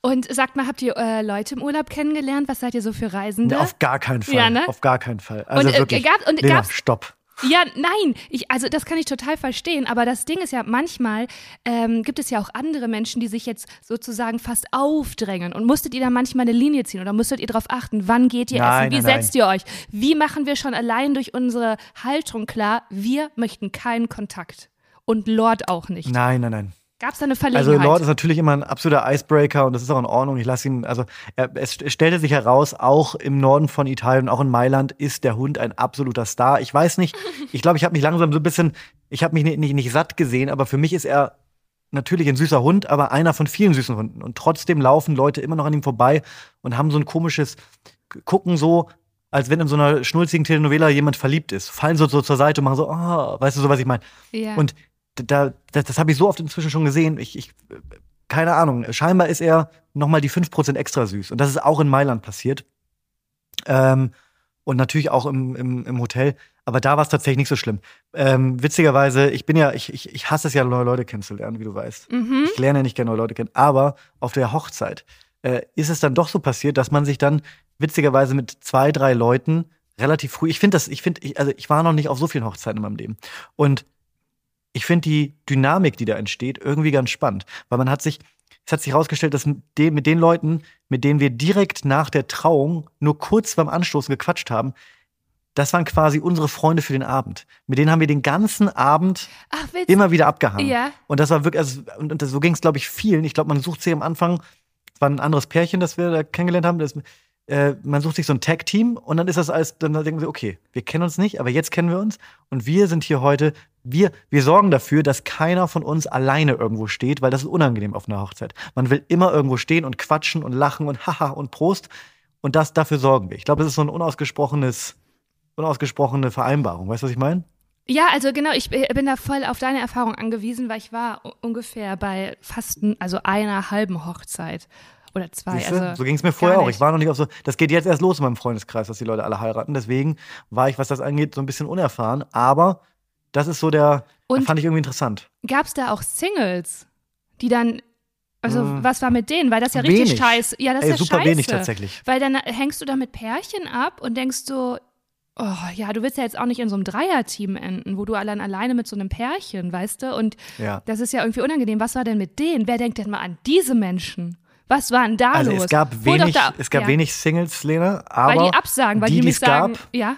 Und sagt mal, habt ihr äh, Leute im Urlaub kennengelernt? Was seid ihr so für Reisende? Nee, auf gar keinen Fall. Ja, ne? Auf gar keinen Fall. Also Und, äh, wirklich. gab- und Lena, gab's- stopp. Ja, nein, ich, also das kann ich total verstehen, aber das Ding ist ja, manchmal ähm, gibt es ja auch andere Menschen, die sich jetzt sozusagen fast aufdrängen und musstet ihr da manchmal eine Linie ziehen oder musstet ihr darauf achten, wann geht ihr Nein, essen, wie nein, nein. setzt ihr euch, wie machen wir schon allein durch unsere Haltung klar, wir möchten keinen Kontakt und Lord auch nicht. Nein, nein, nein. Gab es da eine Also Verlegenheit? Lord ist natürlich immer ein absoluter Icebreaker und das ist auch in Ordnung. Ich lasse ihn, also er, es stellte sich heraus, auch im Norden von Italien, auch in Mailand, ist der Hund ein absoluter Star. Ich weiß nicht, ich glaube, ich habe mich langsam so ein bisschen, ich habe mich nicht, nicht, nicht satt gesehen, aber für mich ist er natürlich ein süßer Hund, aber einer von vielen süßen Hunden. Und trotzdem laufen Leute immer noch an ihm vorbei und haben so ein komisches Gucken so, als wenn in so einer schnulzigen Telenovela jemand verliebt ist. Fallen so, so zur Seite und machen so, oh, weißt du so, was ich meine? ja. Und da, das, das habe ich so oft inzwischen schon gesehen. Ich, ich, keine Ahnung. Scheinbar ist er nochmal die 5% extra süß. Und das ist auch in Mailand passiert. Ähm, und natürlich auch im, im, im Hotel. Aber da war es tatsächlich nicht so schlimm. Ähm, witzigerweise, ich bin ja, ich, ich, ich hasse es ja, neue Leute kennenzulernen, wie du weißt. mhm. Ich lerne ja nicht gerne neue Leute kennen. Aber auf der Hochzeit äh, ist es dann doch so passiert, dass man sich dann witzigerweise mit zwei, drei Leuten relativ früh, ich finde das, ich finde, ich, also ich war noch nicht auf so vielen Hochzeiten in meinem Leben. Und ich finde die Dynamik, die da entsteht, irgendwie ganz spannend. Weil man hat sich, es hat sich herausgestellt, dass mit den, Leuten, mit denen wir direkt nach der Trauung nur kurz beim Anstoßen gequatscht haben, das waren quasi unsere Freunde für den Abend. Mit denen haben wir den ganzen Abend Ach, immer wieder abgehangen. Ja. Und das war wirklich, also, und, und das, so ging es, glaube ich, vielen. Ich glaube, man sucht sich am Anfang, es war ein anderes Pärchen, das wir da kennengelernt haben. Das, äh, man sucht sich so ein Tag-Team und dann ist das alles, dann denken sie, okay, wir kennen uns nicht, aber jetzt kennen wir uns und wir sind hier heute, wir, wir sorgen dafür, dass keiner von uns alleine irgendwo steht, weil das ist unangenehm auf einer Hochzeit. Man will immer irgendwo stehen und quatschen und lachen und haha und Prost und das, dafür sorgen wir. Ich glaube, das ist so ein unausgesprochenes, unausgesprochene Vereinbarung. Weißt du, was ich meine? Ja, also genau, ich bin da voll auf deine Erfahrung angewiesen, weil ich war ungefähr bei fast also einer halben Hochzeit oder zwei. Siehste? Also so ging es mir vorher auch. Ich war noch nicht auf so. Das geht jetzt erst los in meinem Freundeskreis, dass die Leute alle heiraten. Deswegen war ich, was das angeht, so ein bisschen unerfahren. Aber das ist so der. Und- fand ich irgendwie interessant. Gab es da auch Singles, die dann, also Hm. was war mit denen? Weil das ja richtig Wenig. scheiße. Ja, das Ey, ist ja super scheiße. wenig tatsächlich. Weil dann hängst du da mit Pärchen ab und denkst so, oh ja, du willst ja jetzt auch nicht in so einem Dreierteam enden, wo du allein alleine mit so einem Pärchen, weißt du? Und Ja. das ist ja irgendwie unangenehm. Was war denn mit denen? Wer denkt denn mal an diese Menschen? Was war denn da Also los? es gab wenig, da- es gab ja. wenig Singles, Lena, aber Weil die absagen, weil die, die, die es gab, sagen, ja,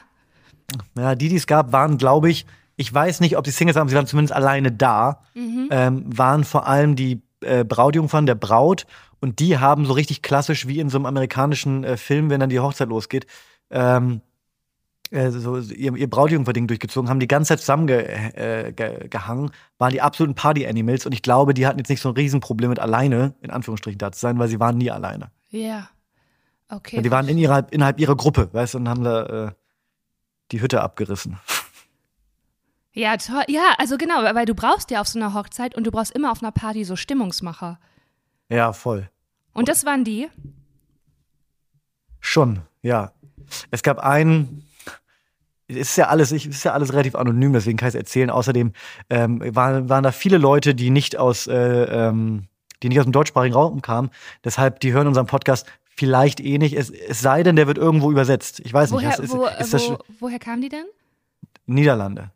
ja, die, die es gab, waren, glaube ich, ich weiß nicht, ob die Singles waren, sie waren zumindest alleine da, Mhm. ähm, waren vor allem die äh, Brautjungfern der Braut und die haben so richtig klassisch wie in so einem amerikanischen äh, Film, wenn dann die Hochzeit losgeht, ähm, äh, so ihr, ihr Brautjungferding durchgezogen, haben die ganze Zeit zusammengehangen, äh, ge, waren die absoluten Party-Animals und ich glaube, die hatten jetzt nicht so ein Riesenproblem mit alleine, in Anführungsstrichen, da zu sein, weil sie waren nie alleine. ja. Okay. Und die waren in ihrer, innerhalb ihrer Gruppe, weißt du, und haben da äh, die Hütte abgerissen. Ja, toll. Ja, also genau, weil du brauchst ja auf so einer Hochzeit und du brauchst immer auf einer Party so Stimmungsmacher. Ja, voll. Und das waren die? Schon, ja. Es gab einen, es ist ja alles, ist ja alles relativ anonym, deswegen kann ich es erzählen. Außerdem ähm, waren, waren da viele Leute, die nicht aus, äh, ähm, die nicht aus dem deutschsprachigen Raum kamen. Deshalb, die hören unseren Podcast vielleicht eh nicht. Es, es sei denn, der wird irgendwo übersetzt. Ich weiß Woher, nicht. Ist, wo, ist wo, woher kamen die denn? Niederlande?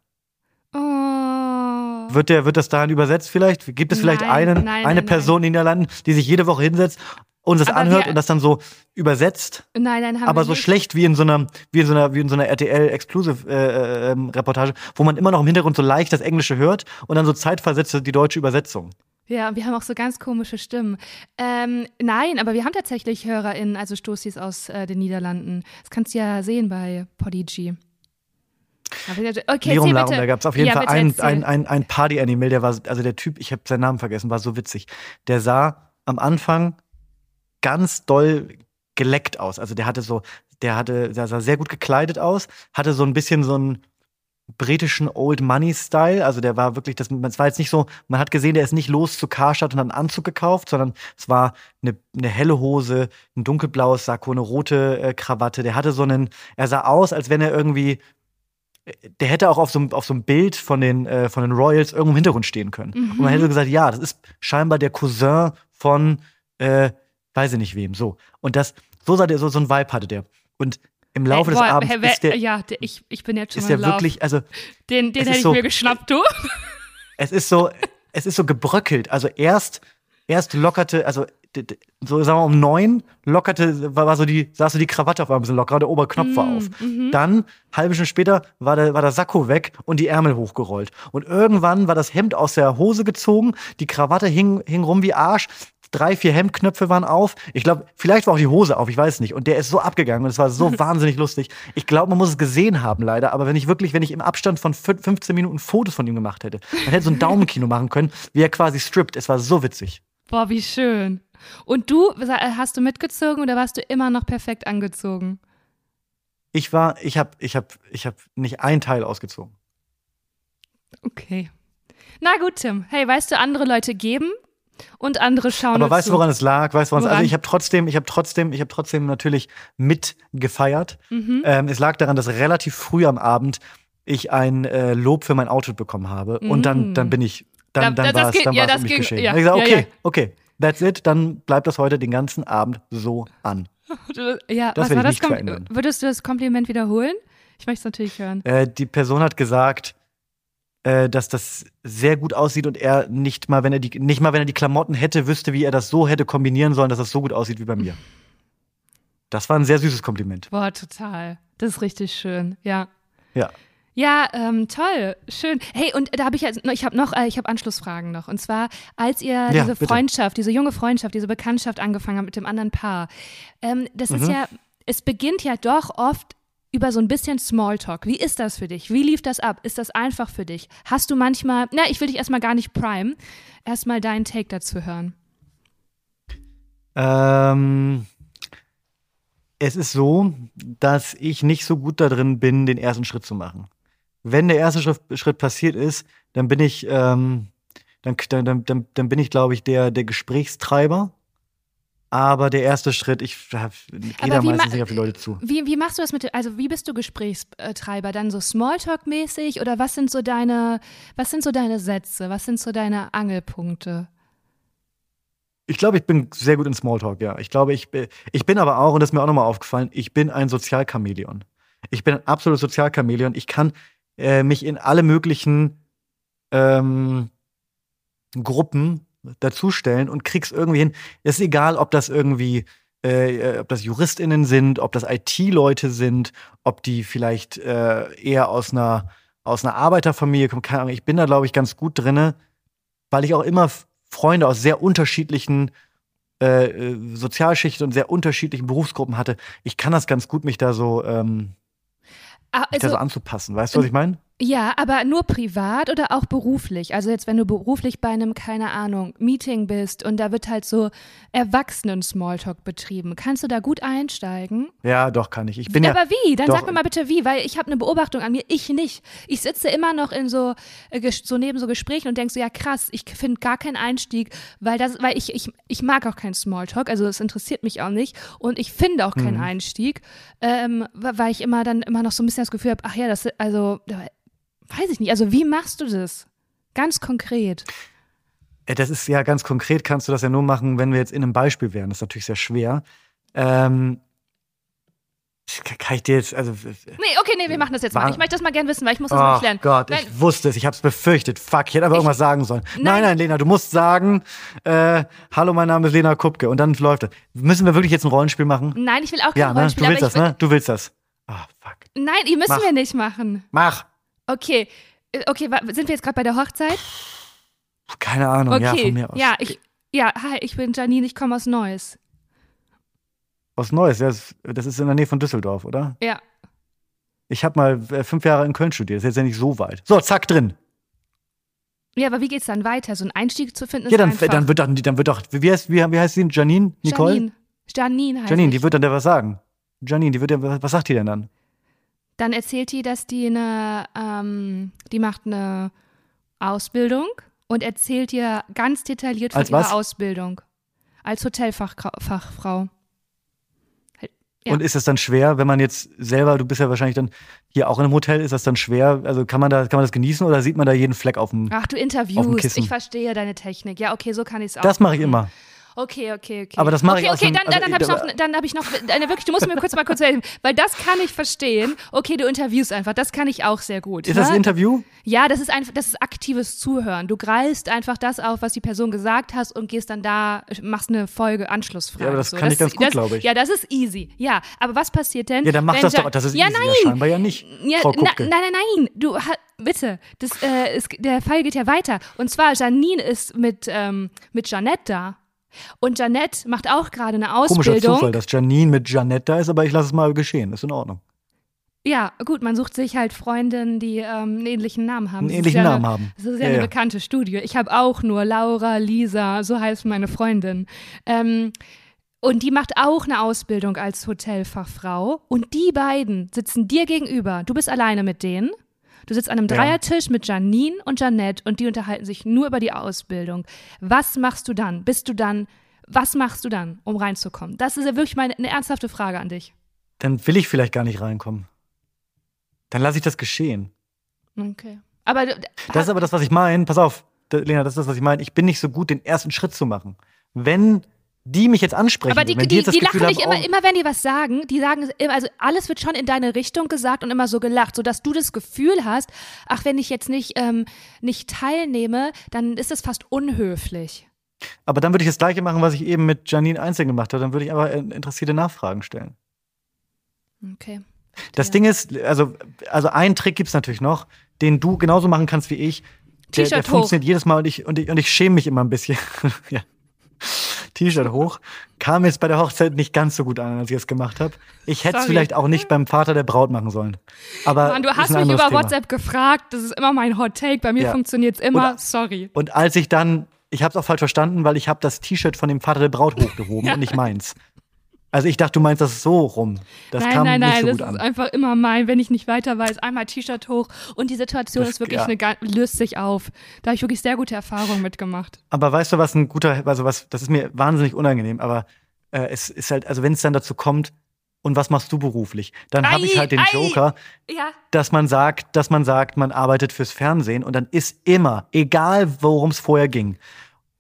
Oh. Wird, der, wird das dahin übersetzt vielleicht? Gibt es vielleicht Nein, einen, nein, eine nein, Person in den Niederlanden, die sich jede Woche hinsetzt, uns das Aber anhört wir- und das dann so übersetzt? Nein, nein, haben aber wir so nicht. schlecht wie in so einer, wie in so einer, wie in so einer RTL Exclusive äh, ähm, Reportage, wo man immer noch im Hintergrund so leicht das Englische hört und dann so zeitversetzt die deutsche Übersetzung. Ja, und wir haben auch so ganz komische Stimmen. Ähm, nein, aber wir haben tatsächlich HörerInnen, also Stoßis aus äh, den Niederlanden. Das kannst du ja sehen bei Podigy. Okay, Lirum Larum, da gab es auf jeden ja, Fall bitte ein, erzähl. ein, ein, ein Party-Animal, der war, also der Typ, ich habe seinen Namen vergessen, war so witzig. Der sah am Anfang ganz doll geleckt aus. Also der hatte so, der hatte, der sah sehr gut gekleidet aus, hatte so ein bisschen so einen britischen Old Money Style. Also der war wirklich, das, es war jetzt nicht so, man hat gesehen, der ist nicht los zu Karstadt und hat einen Anzug gekauft, sondern es war eine, eine helle Hose, ein dunkelblaues Sakko, eine rote äh, Krawatte. Der hatte so einen, er sah aus, als wenn er irgendwie der hätte auch auf so, einem- auf so einem Bild von den, äh, von den Royals irgendwo im Hintergrund stehen können. Und man hätte gesagt, ja, das ist scheinbar der Cousin von, äh, weiß ich nicht wem, so. Und das, so sah der, so, so ein Vibe hatte der. Und im Laufe Ey, des boah, Abends Herr, wer- ist der, ja, der, ich, ich bin jetzt schon ist mal der Lauf. wirklich, also Den, den hätte ich so- mir geschnappt, du. es ist so, es ist so gebröckelt. Also erst, erst lockerte, also so sagen wir um neun lockerte, war, war so die, saß so die Krawatte auf einmal ein bisschen locker, der Oberknopf war auf. Dann, halbe Stunde später, war der, war der Sakko weg und die Ärmel hochgerollt. Und irgendwann war das Hemd aus der Hose gezogen, die Krawatte hing, hing rum wie Arsch. Drei, vier Hemdknöpfe waren auf. Ich glaube, vielleicht war auch die Hose auf, ich weiß nicht. Und der ist so abgegangen und es war so wahnsinnig lustig. Ich glaube, man muss es gesehen haben, leider. Aber wenn ich wirklich, wenn ich im Abstand von fün- 15 Minuten Fotos von ihm gemacht hätte, dann hätte so ein Daumenkino machen können, wie er quasi strippt. Es war so witzig. Boah, wie schön. Und du, hast du mitgezogen oder warst du immer noch perfekt angezogen? Ich war, ich habe, ich habe, ich habe nicht ein Teil ausgezogen. Okay. Na gut, Tim. Hey, weißt du, andere Leute geben und andere schauen Aber weißt du, woran es lag? Weißt du, woran es, also Woran? ich habe trotzdem, ich habe trotzdem, ich habe trotzdem natürlich mitgefeiert. Mhm. Ähm, es lag daran, dass relativ früh am Abend ich ein äh, Lob für mein Outfit bekommen habe und dann, dann bin ich, dann. Da- dann das war es, dann ja, um mich ging- geschehen. ja, ich ja, okay, ja. okay, that's it, dann bleibt das heute den ganzen Abend so an. Ja, Das was war das? verändern. Würdest du das Kompliment wiederholen? Ich möchte es natürlich hören. Äh, die Person hat gesagt, äh, dass das sehr gut aussieht und er nicht mal, wenn er die, nicht mal, wenn er die Klamotten hätte, wüsste, wie er das so hätte kombinieren sollen, dass das so gut aussieht wie bei mir. Das war ein sehr süßes Kompliment. Boah, total. Das ist richtig schön. Ja. Ja. Ja, ähm, toll, schön. Hey, und da habe ich noch- ich habe noch, äh, ich habe Anschlussfragen noch. Und zwar, als ihr Ja, diese bitte. Freundschaft, diese junge Freundschaft, diese Bekanntschaft angefangen habt mit dem anderen Paar, ähm, das Mhm. ist ja, es beginnt ja doch oft über so ein bisschen Smalltalk. Wie ist das für dich? Wie lief das ab? Ist das einfach für dich? Hast du manchmal, na, ich will dich erstmal gar nicht prime, erstmal deinen Take dazu hören. Ähm, es ist so, dass ich nicht so gut da drin bin, den ersten Schritt zu machen. Wenn der erste Schritt, Schritt passiert ist, dann bin ich, ähm, dann, dann, dann, dann bin ich, glaube ich, der, der Gesprächstreiber. Aber der erste Schritt, ich hab, gehe da meistens nicht auf die Leute zu. Wie, wie machst du das mit, also wie bist du Gesprächstreiber? Dann so Smalltalk-mäßig oder was sind so deine, was sind so deine Sätze? Was sind so deine Angelpunkte? Ich glaube, ich bin sehr gut in Smalltalk, ja. Ich glaube, ich, bin- ich bin aber auch, und das ist mir auch nochmal aufgefallen, ich bin ein Sozialchamäleon. Ich bin ein absolutes Sozialchamäleon. Ich kann äh, mich in alle möglichen ähm, Gruppen dazustellen und krieg's irgendwie hin. Ist egal, ob das irgendwie, äh, ob das JuristInnen sind, ob das IT-Leute sind, ob die vielleicht äh, eher aus einer, aus einer Arbeiterfamilie kommen. Keine Ahnung. Ich bin da, glaube ich, ganz gut drinne, weil ich auch immer Freunde aus sehr unterschiedlichen äh, äh, Sozialschichten und sehr unterschiedlichen Berufsgruppen hatte. Ich kann das ganz gut, mich da so, ähm, Ah, mich da so Also, anzupassen. Weißt du, was ich meine? Ja, aber nur privat oder auch beruflich? Also jetzt, wenn du beruflich bei einem, keine Ahnung, Meeting bist und da wird halt so Erwachsenen-Smalltalk betrieben. Kannst du da gut einsteigen? Ja, doch, kann ich. Ich bin ja. aber wie? Dann doch. sag mir mal bitte wie, weil ich habe eine Beobachtung an mir, ich nicht. Ich sitze immer noch in so, äh, so neben so Gesprächen und denk so, ja krass, ich finde gar keinen Einstieg, weil das, weil ich, ich, ich mag auch keinen Smalltalk, also es interessiert mich auch nicht und ich finde auch keinen Mhm. Einstieg, ähm, weil ich immer dann immer noch so ein bisschen das Gefühl habe, ach ja, das, also, weiß ich nicht, also wie machst du das? Ganz konkret. Äh, Das ist ja ganz konkret, kannst du das ja nur machen, wenn wir jetzt in einem Beispiel wären. Das ist natürlich sehr schwer. Ähm, kann ich dir jetzt, also. Nee, okay, nee, wir machen das jetzt mal. War- Ich möchte das mal gern wissen, weil ich muss das mal Oh. Gott, Weil- ich wusste es, ich hab's befürchtet. Fuck, ich hätte aber irgendwas sagen sollen. Nein, Nein. nein, Lena, du musst sagen, äh, hallo, mein Name ist Lena Kupke und dann läuft das. Müssen wir wirklich jetzt ein Rollenspiel machen? Nein, ich will auch kein Ja, ne? Rollenspiel, Du willst das, ne? Du willst das. Ah, fuck. Nein, die müssen Mach. wir nicht machen. Mach. Okay. Äh, Okay, sind wir jetzt gerade bei der Hochzeit? Keine Ahnung, Okay. ja, von mir aus. Ja, ich, ja, hi, ich bin Janine, ich komme aus Neuss. Was Neues, ja, das ist in der Nähe von Düsseldorf, oder? Ja. Ich habe mal äh, fünf Jahre in Köln studiert, das ist jetzt ja nicht so weit. So, zack, drin. Ja, aber wie geht's dann weiter? So einen Einstieg zu finden ist Ja, dann, einfach. dann wird doch, dann wird doch, wie heißt, wie, wie heißt sie? Janine? Nicole? Janine. Janine heißt Janine, ich. die wird dann der was sagen. Janine, die wird ja, was sagt die denn dann? Dann erzählt die, dass die eine, ähm, die macht eine Ausbildung und erzählt ihr ganz detailliert von Als ihrer was? Ausbildung. Als Hotelfachfrau. Ja. Und ist es dann schwer, wenn man jetzt selber, du bist ja wahrscheinlich dann hier auch in einem Hotel, ist das dann schwer? Also kann man da, kann man das genießen oder sieht man da jeden Fleck auf dem? Ach, du interviewst. Ich verstehe deine Technik. Ja, okay, so kann ich es auch. Das mache ich immer. Okay, okay, okay. Aber das mache okay, ich aus Okay, einem- dann, dann, dann habe ich also, noch, dann habe ich noch, äh, wirklich, du musst mir kurz mal kurz helfen, weil das kann ich verstehen. Okay, du interviewst einfach, das kann ich auch sehr gut. Ist das ne? ein Interview? Ja, das ist einfach, das ist aktives Zuhören. Du greifst einfach das auf, was die Person gesagt hast und gehst dann da, machst eine Folge Anschlussfrage. Ja, aber das so. kann ich ganz gut, das, glaub ich. Ja, das ist easy. Ja, aber was passiert denn? Ja, dann mach das doch. Das ist ja, easy. nein. Ja, scheinbar ja nicht. Ja, Frau na, nein, nein, nein. Du, bitte. Das, äh, es, der Fall geht ja weiter. Und zwar, Janine ist mit, ähm, mit Janette da. Und Janette macht auch gerade eine Komischer Ausbildung. Zufall, dass Janine mit Janette da ist, aber ich lasse es mal geschehen. Ist in Ordnung. Ja, gut, man sucht sich halt Freundinnen, die ähm, einen ähnlichen Namen haben. Einen ähnlichen ja Namen eine, haben. Das ist ja, Ja, eine ja. bekannte Studie. Ich habe auch nur Laura, Lisa, so heißt meine Freundin. Ähm, und die macht auch eine Ausbildung als Hotelfachfrau. Und die beiden sitzen dir gegenüber. Du bist alleine mit denen. Du sitzt an einem Ja. Dreiertisch mit Janine und Janette und die unterhalten sich nur über die Ausbildung. Was machst du dann? Bist du dann, was machst du dann, um reinzukommen? Das ist ja wirklich meine, eine ernsthafte Frage an dich. Dann will ich vielleicht gar nicht reinkommen. Dann lasse ich das geschehen. Okay. Aber Das ist aber das, was ich meine. Pass auf, Lena, das ist das, was ich meine. Ich bin nicht so gut, den ersten Schritt zu machen. Wenn die mich jetzt ansprechen, Aber die, wenn die, die Gefühl lachen nicht immer, oh, immer wenn die was sagen, die sagen, es immer- also alles wird schon in deine Richtung gesagt und immer so gelacht, sodass du das Gefühl hast, ach, wenn ich jetzt nicht, ähm, nicht teilnehme, dann ist das fast unhöflich. aber dann würde ich das Gleiche machen, was ich eben mit Janine einzeln gemacht habe. Dann würde ich aber äh, interessierte Nachfragen stellen. Okay. Das Ja. Ding ist, also, also einen Trick gibt's natürlich noch, den du genauso machen kannst wie ich. Der, der funktioniert jedes Mal und ich, und ich, und ich schäme mich immer ein bisschen. ja. T-Shirt hoch. Kam jetzt bei der Hochzeit nicht ganz so gut an, als ich es gemacht habe. Ich hätte es vielleicht auch nicht beim Vater der Braut machen sollen. Aber Mann, du hast mich über Thema. WhatsApp gefragt, das ist immer mein Hot Take, bei mir Ja. funktioniert's immer, Oder- sorry. Und als ich dann, ich habe es auch falsch verstanden, weil ich habe das T-Shirt von dem Vater der Braut hochgehoben und nicht meins. Also ich dachte, du meinst das so rum. Das nein, kam nein, nicht nein, so das gut ist an. einfach immer mein, wenn ich nicht weiter weiß, einmal T-Shirt hoch und die Situation Das- ist wirklich ja. eine, löst sich auf. Da habe ich wirklich sehr gute Erfahrungen mitgemacht. Aber weißt du, was ein guter, also was, das ist mir wahnsinnig unangenehm, aber äh, es ist halt, also wenn es dann dazu kommt, und was machst du beruflich? Dann habe ich halt den ei. Joker, Ja, dass man sagt, dass man sagt, man arbeitet fürs Fernsehen und dann ist immer, egal worum es vorher ging,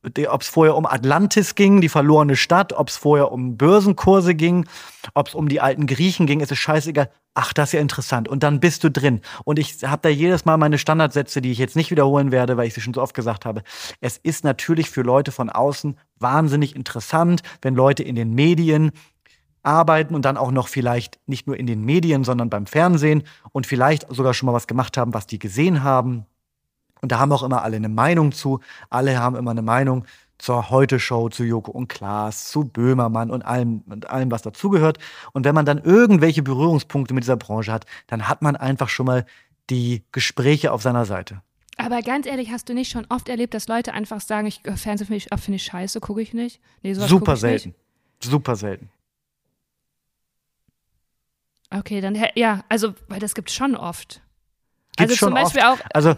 ob es vorher um Atlantis ging, die verlorene Stadt, ob es vorher um Börsenkurse ging, ob es um die alten Griechen ging, ist es scheißegal. Ach, das ist ja interessant. Und dann bist du drin. Und ich habe da jedes Mal meine Standardsätze, die ich jetzt nicht wiederholen werde, weil ich sie schon so oft gesagt habe. Es ist natürlich für Leute von außen wahnsinnig interessant, wenn Leute in den Medien arbeiten und dann auch noch vielleicht nicht nur in den Medien, sondern beim Fernsehen und vielleicht sogar schon mal was gemacht haben, was die gesehen haben. Und da haben auch immer alle eine Meinung zu. Alle haben immer eine Meinung zur Heute-Show, zu Joko und Klaas, zu Böhmermann und allem, und allem, was dazugehört. Und wenn man dann irgendwelche Berührungspunkte mit dieser Branche hat, dann hat man einfach schon mal die Gespräche auf seiner Seite. aber ganz ehrlich, hast du nicht schon oft erlebt, dass Leute einfach sagen, ich äh, Fernsehen finde ich, ah, finde ich scheiße, gucke ich nicht? Nee, Super ich selten. Nicht. Super selten. Okay, dann ja, also weil das gibt's schon oft. Gibt's also schon zum Beispiel oft. auch Also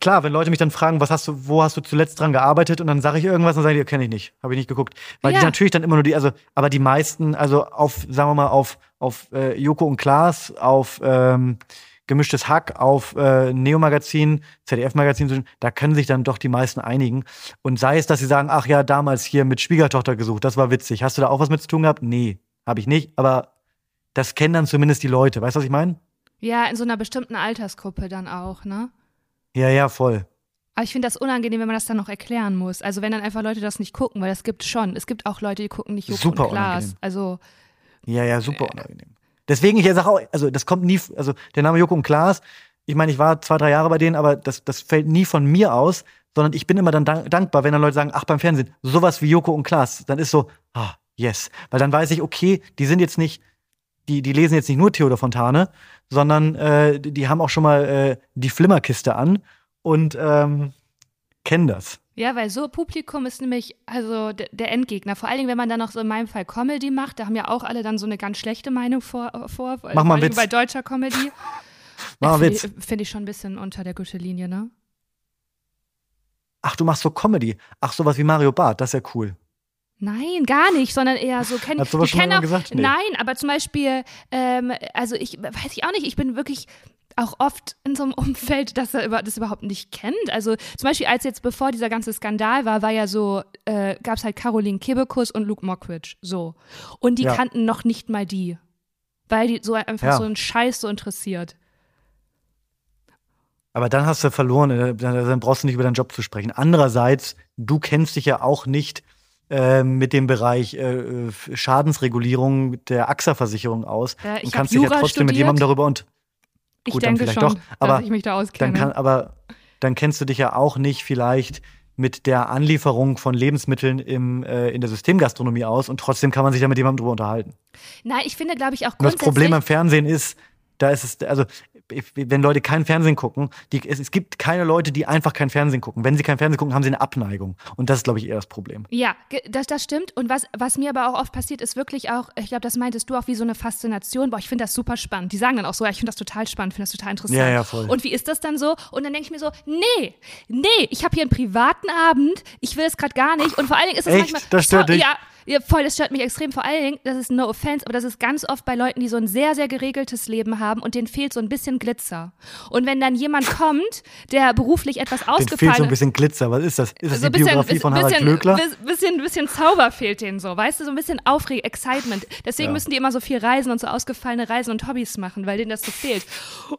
klar, wenn Leute mich dann fragen, was hast du, wo hast du zuletzt dran gearbeitet und dann sage ich irgendwas, dann sage ich, kenne ich nicht, habe ich nicht geguckt, weil Ja. die natürlich dann immer nur die, also aber die meisten, also auf, sagen wir mal auf auf äh, Joko und Klaas, auf ähm, gemischtes Hack, auf äh, Neo Magazin, ZDF Magazin, da können sich dann doch die meisten einigen und sei es, dass sie sagen, ach ja, damals hier mit Schwiegertochter gesucht, das war witzig, hast du da auch was mit zu tun gehabt? Nee, habe ich nicht, aber das kennen dann zumindest die Leute, weißt du, was ich meine? ja in so einer bestimmten Altersgruppe dann auch, ne? Ja, ja, voll. Aber ich finde das unangenehm, wenn man das dann noch erklären muss. Also wenn dann einfach Leute das nicht gucken, weil das gibt schon. Es gibt auch Leute, die gucken nicht Joko Super und Klaas. unangenehm. Also Ja, ja, super unangenehm. Deswegen, ich sage auch, also das kommt nie, also der Name Joko und Klaas, ich meine, ich war zwei, drei Jahre bei denen, aber das, das fällt nie von mir aus, sondern ich bin immer dann dank, dankbar, wenn dann Leute sagen, ach, beim Fernsehen, sowas wie Joko und Klaas, dann ist so, ah, yes. Weil dann weiß ich, okay, die sind jetzt nicht, die, die lesen jetzt nicht nur Theodor Fontane, sondern äh, die, haben auch schon mal äh, die Flimmerkiste an und ähm, kennen das. Ja, weil so Publikum ist nämlich also der, Endgegner. Vor allen Dingen, wenn man dann noch so in meinem Fall Comedy macht, da haben ja auch alle dann so eine ganz schlechte Meinung vor. vor Mach mal Witz. Bei deutscher Comedy. Mach mal Witz. Finde ich, find ich schon ein bisschen unter der Gürtellinie, ne? Ach, du machst so Comedy. Ach, sowas wie Mario Barth, das ist ja cool. Nein, gar nicht, sondern eher so kennen. Hast du aber schon mal auch, gesagt? Nee. Nein, aber zum Beispiel, ähm, also ich weiß ich auch nicht, ich bin wirklich auch oft in so einem Umfeld, das er über, das überhaupt nicht kennt. Also zum Beispiel, als jetzt bevor dieser ganze Skandal war, war ja so, äh, gab es halt Caroline Kebekus und Luke Mockridge, so. Und die Ja. kannten noch nicht mal die, weil die so einfach Ja. so einen Scheiß so interessiert. Aber dann hast du verloren, äh, dann, dann brauchst du nicht über deinen Job zu sprechen. Andererseits, du kennst dich ja auch nicht äh, mit dem Bereich äh, Schadensregulierung der AXA-Versicherung aus Ja, und kannst dich ja trotzdem mit studiert. jemandem darüber und Ich Gut, dann vielleicht schon, doch, aber dass ich mich da auskenne. dann kann, aber dann kennst du dich ja auch nicht vielleicht mit der Anlieferung von Lebensmitteln im, äh, in der Systemgastronomie aus und trotzdem kann man sich ja mit jemandem drüber unterhalten. Nein, ich finde, glaube ich, auch Und das grundsätzlich. Problem am Fernsehen ist, da ist es, also wenn Leute kein Fernsehen gucken, die, es, es gibt keine Leute, die einfach kein Fernsehen gucken. Wenn sie kein Fernsehen gucken, haben sie eine Abneigung. Und das ist, glaube ich, eher das Problem. Ja, das, das stimmt. Und was, was mir aber auch oft passiert, ist wirklich auch, ich glaube, das meintest du auch wie so eine Faszination. Boah, ich finde das super spannend. Die sagen dann auch so, ja, ich finde das total spannend, finde das total interessant. Ja, ja, voll. Und wie ist das dann so? Und dann denke ich mir so, nee, nee, ich habe hier einen privaten Abend, ich will es gerade gar nicht. Und vor allen Dingen ist es Echt? manchmal. Das stört dich? Ja, ja, voll, das stört mich extrem. Vor allen Dingen, das ist no offense, aber das ist ganz oft bei Leuten, die so ein sehr, sehr geregeltes Leben haben und denen fehlt so ein bisschen Glitzer. Und wenn dann jemand kommt, der beruflich etwas Den fehlt ausgefallen so ein bisschen Glitzer. Was ist das? Ist das so die Biografie von Harald bisschen, Glöckler? bis- bisschen, bisschen Zauber fehlt denen so, weißt du, so ein bisschen Aufreg, Excitement. Deswegen Ja. müssen die immer so viel reisen und so ausgefallene Reisen und Hobbys machen, weil denen das so fehlt.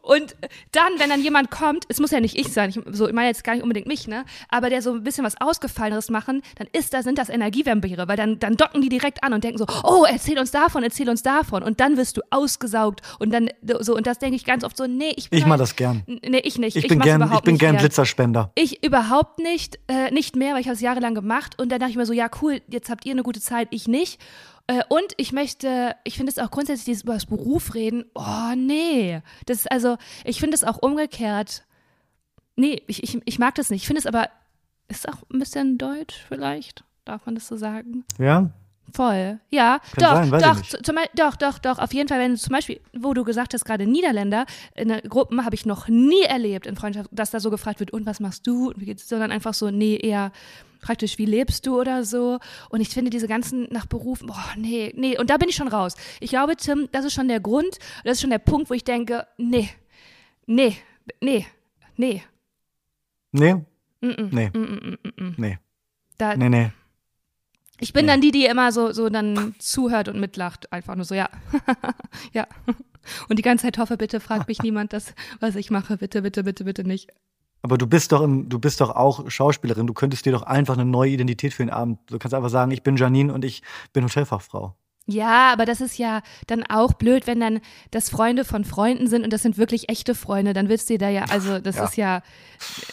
Und dann, wenn dann jemand kommt, es muss ja nicht ich sein, ich, so, ich meine jetzt gar nicht unbedingt mich, ne, aber der so ein bisschen was Ausgefalleneres machen, dann ist das, sind das Energievampire, weil dann, dann docken die direkt an und denken so, oh, erzähl uns davon, erzähl uns davon. Und dann wirst du ausgesaugt und dann so, und das denke ich ganz oft so, nee, ich bin Ich mach halt- das gern. Nee, ich nicht. Ich bin mach's gern, ich bin gern Glitzerspender. ich überhaupt nicht, äh, nicht mehr, weil ich habe es jahrelang gemacht und dann dachte ich mir so, ja cool, jetzt habt ihr eine gute Zeit, ich nicht. Äh, und ich möchte, ich finde es auch grundsätzlich dieses über das Beruf reden, oh nee. Das ist also, ich finde es auch umgekehrt. Nee, ich, ich, ich mag das nicht. Ich finde es aber, ist auch ein bisschen deutsch vielleicht, darf man das so sagen? Ja? Voll. Ja, Kann doch, sein, doch, zum, doch, doch, doch. Auf jeden Fall, wenn du zum Beispiel, wo du gesagt hast, gerade Niederländer, in der Gruppen habe ich noch nie erlebt in Freundschaft, dass da so gefragt wird, und was machst du? Sondern einfach so, nee, eher praktisch, wie lebst du oder so. Und ich finde diese ganzen nach Berufen, boah, nee, nee. Und da bin ich schon raus. Ich glaube, Tim, das ist schon der Grund, das ist schon der Punkt, wo ich denke, nee, nee, nee, nee. Nee? Mm -mm, Nee. mm, mm, mm, mm. Nee. Da, Nee, nee. Ich bin Nee. dann die, die immer so, so dann zuhört und mitlacht. Einfach nur so, ja. ja. Und die ganze Zeit hoffe, bitte fragt mich niemand das, was ich mache. Bitte, bitte, bitte, bitte nicht. Aber du bist doch im, du bist doch auch Schauspielerin. Du könntest dir doch einfach eine neue Identität für den Abend. Du kannst einfach sagen, ich bin Janine und ich bin Hotelfachfrau. Ja, aber das ist ja dann auch blöd, wenn dann das Freunde von Freunden sind und das sind wirklich echte Freunde. Dann willst du dir da ja, also das Ja. ist ja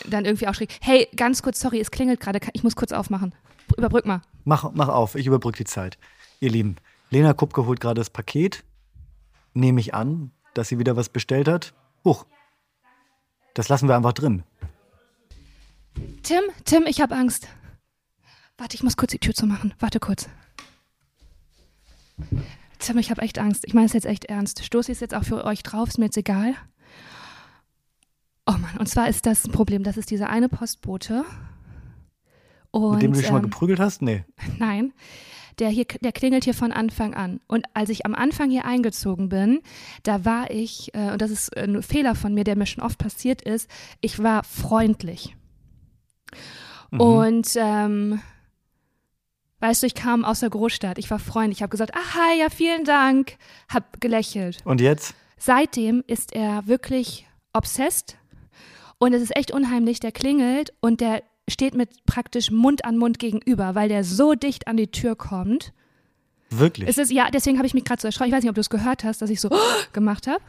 dann irgendwie auch schräg. Hey, ganz kurz, sorry, es klingelt gerade. Ich muss kurz aufmachen. Überbrück mal. Mach, mach auf, ich überbrücke die Zeit. Ihr Lieben, Lena Kupke holt gerade das Paket. Nehme ich an, dass sie wieder was bestellt hat. Huch. Das lassen wir einfach drin. Tim, Tim, ich habe Angst. Warte, ich muss kurz die Tür zumachen. Warte kurz. Tim, ich habe echt Angst. Ich meine es jetzt echt ernst. Stoße ich es jetzt auch für euch drauf? Ist mir jetzt egal. Oh Mann, und zwar ist das ein Problem. Das ist dieser eine Postbote. Und, Mit dem du dich schon mal ähm, geprügelt hast? Nee. Nein. Der, hier, der klingelt hier von Anfang an. Und als ich am Anfang hier eingezogen bin, da war ich, äh, und das ist ein Fehler von mir, der mir schon oft passiert ist, ich war freundlich. Mhm. Und ähm, weißt du, ich kam aus der Großstadt, ich war freundlich, ich habe gesagt, ach hi, ja, vielen Dank, hab gelächelt. Und jetzt? Seitdem ist er wirklich obsessed und es ist echt unheimlich, der klingelt und der steht mit praktisch Mund an Mund gegenüber, weil der so dicht an die Tür kommt. Wirklich? Es ist ja, deswegen habe ich mich gerade so erschrocken. Ich weiß nicht, ob du es gehört hast, dass ich so gemacht habe.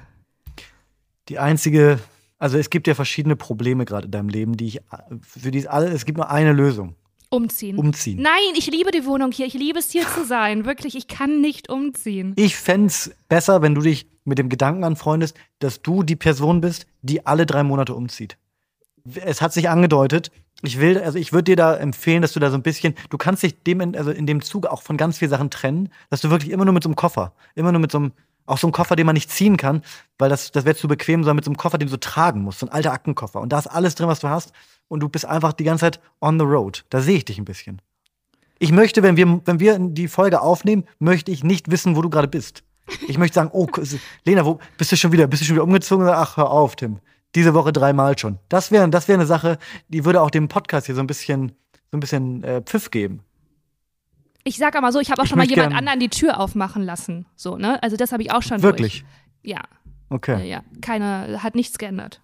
Die einzige, also es gibt ja verschiedene Probleme gerade in deinem Leben, die ich, für die es alle, es gibt nur eine Lösung. Umziehen. Umziehen. Nein, ich liebe die Wohnung hier. Ich liebe es hier zu sein. Wirklich, ich kann nicht umziehen. Ich fände es besser, wenn du dich mit dem Gedanken anfreundest, dass du die Person bist, die alle drei Monate umzieht. Es hat sich angedeutet. Ich will, also ich würde dir da empfehlen, dass du da so ein bisschen, du kannst dich dem, also in dem Zuge auch von ganz vielen Sachen trennen, dass du wirklich immer nur mit so einem Koffer, immer nur mit so einem, auch so einem Koffer, den man nicht ziehen kann, weil das, das wäre zu bequem, sondern mit so einem Koffer, den du so tragen musst, so ein alter Aktenkoffer. Und da ist alles drin, was du hast. Und du bist einfach die ganze Zeit on the road. Da sehe ich dich ein bisschen. Ich möchte, wenn wir, wenn wir die Folge aufnehmen, möchte ich nicht wissen, wo du gerade bist. Ich möchte sagen, oh, Lena, wo bist du schon wieder? Bist du schon wieder umgezogen? Ach, hör auf, Tim. Diese Woche dreimal schon. Das wäre das wär eine Sache, die würde auch dem Podcast hier so ein bisschen, so ein bisschen äh, Pfiff geben. Ich sag aber so, ich habe auch Ich schon mal jemand anderen die Tür aufmachen lassen. So, ne? Also das habe ich auch schon Wirklich? durch. Ja, Okay. ja, ja. Keine, hat nichts geändert.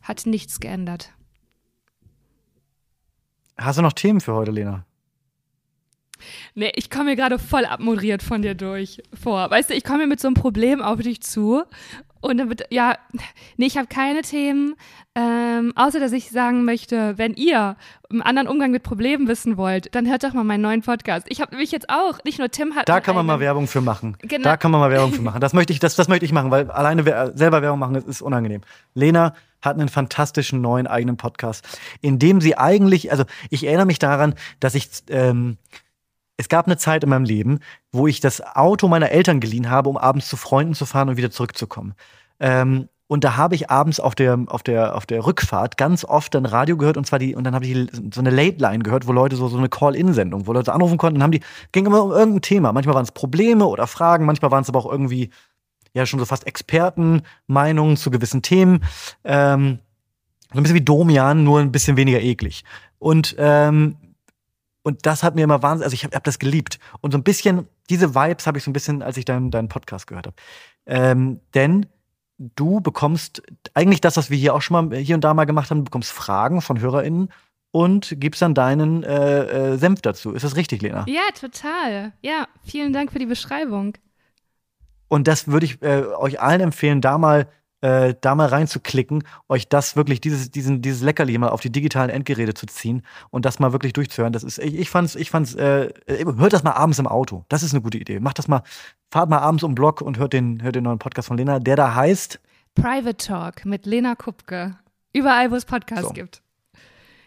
Hat nichts geändert. Hast du noch Themen für heute, Lena? Nee, ich komme mir gerade voll abmoderiert von dir durch vor. Weißt du, ich komme mit so einem Problem auf dich zu. Und dann wird, ja, nee, ich habe keine Themen, ähm, außer dass ich sagen möchte, wenn ihr einen anderen Umgang mit Problemen wissen wollt, dann hört doch mal meinen neuen Podcast. Ich habe nämlich jetzt auch, nicht nur Tim hat. Da einen kann man mal eigenen- Werbung für machen. Genau. Da kann man mal Werbung für machen. Das möchte ich, das, das möchte ich machen, weil alleine wer- selber Werbung machen ist, ist unangenehm. Lena hat einen fantastischen neuen eigenen Podcast, in dem sie eigentlich, also ich erinnere mich daran, dass ich, ähm, es gab eine Zeit in meinem Leben, wo ich das Auto meiner Eltern geliehen habe, um abends zu Freunden zu fahren und wieder zurückzukommen. Ähm, und da habe ich abends auf der, auf der, auf der Rückfahrt ganz oft dann Radio gehört und zwar die, und dann habe ich so eine Late Line gehört, wo Leute so, so eine Call-In-Sendung, wo Leute anrufen konnten und haben die, ging immer um irgendein Thema. Manchmal waren es Probleme oder Fragen, manchmal waren es aber auch irgendwie, ja, schon so fast Expertenmeinungen zu gewissen Themen. Ähm, so ein bisschen wie Domian, nur ein bisschen weniger eklig. Und, ähm, und das hat mir immer wahnsinnig, also ich habe hab das geliebt. Und so ein bisschen, diese Vibes habe ich so ein bisschen, als ich deinen deinen Podcast gehört habe. Ähm, denn du bekommst eigentlich das, was wir hier auch schon mal hier und da mal gemacht haben, du bekommst Fragen von HörerInnen und gibst dann deinen äh, äh, Senf dazu. Ist das richtig, Lena? Ja, total. Ja, vielen Dank für die Beschreibung. Und das würde ich äh, euch allen empfehlen, da mal, äh, da mal reinzuklicken, euch das wirklich, dieses, diesen, dieses Leckerli mal auf die digitalen Endgeräte zu ziehen und das mal wirklich durchzuhören. Das ist, ich, ich fand's, ich fand's, äh, äh, hört das mal abends im Auto. Das ist eine gute Idee. Macht das mal, fahrt mal abends um den Block und hört den, hört den neuen Podcast von Lena, der da heißt. Private Talk mit Lena Kupke. Überall, wo es Podcasts So. gibt.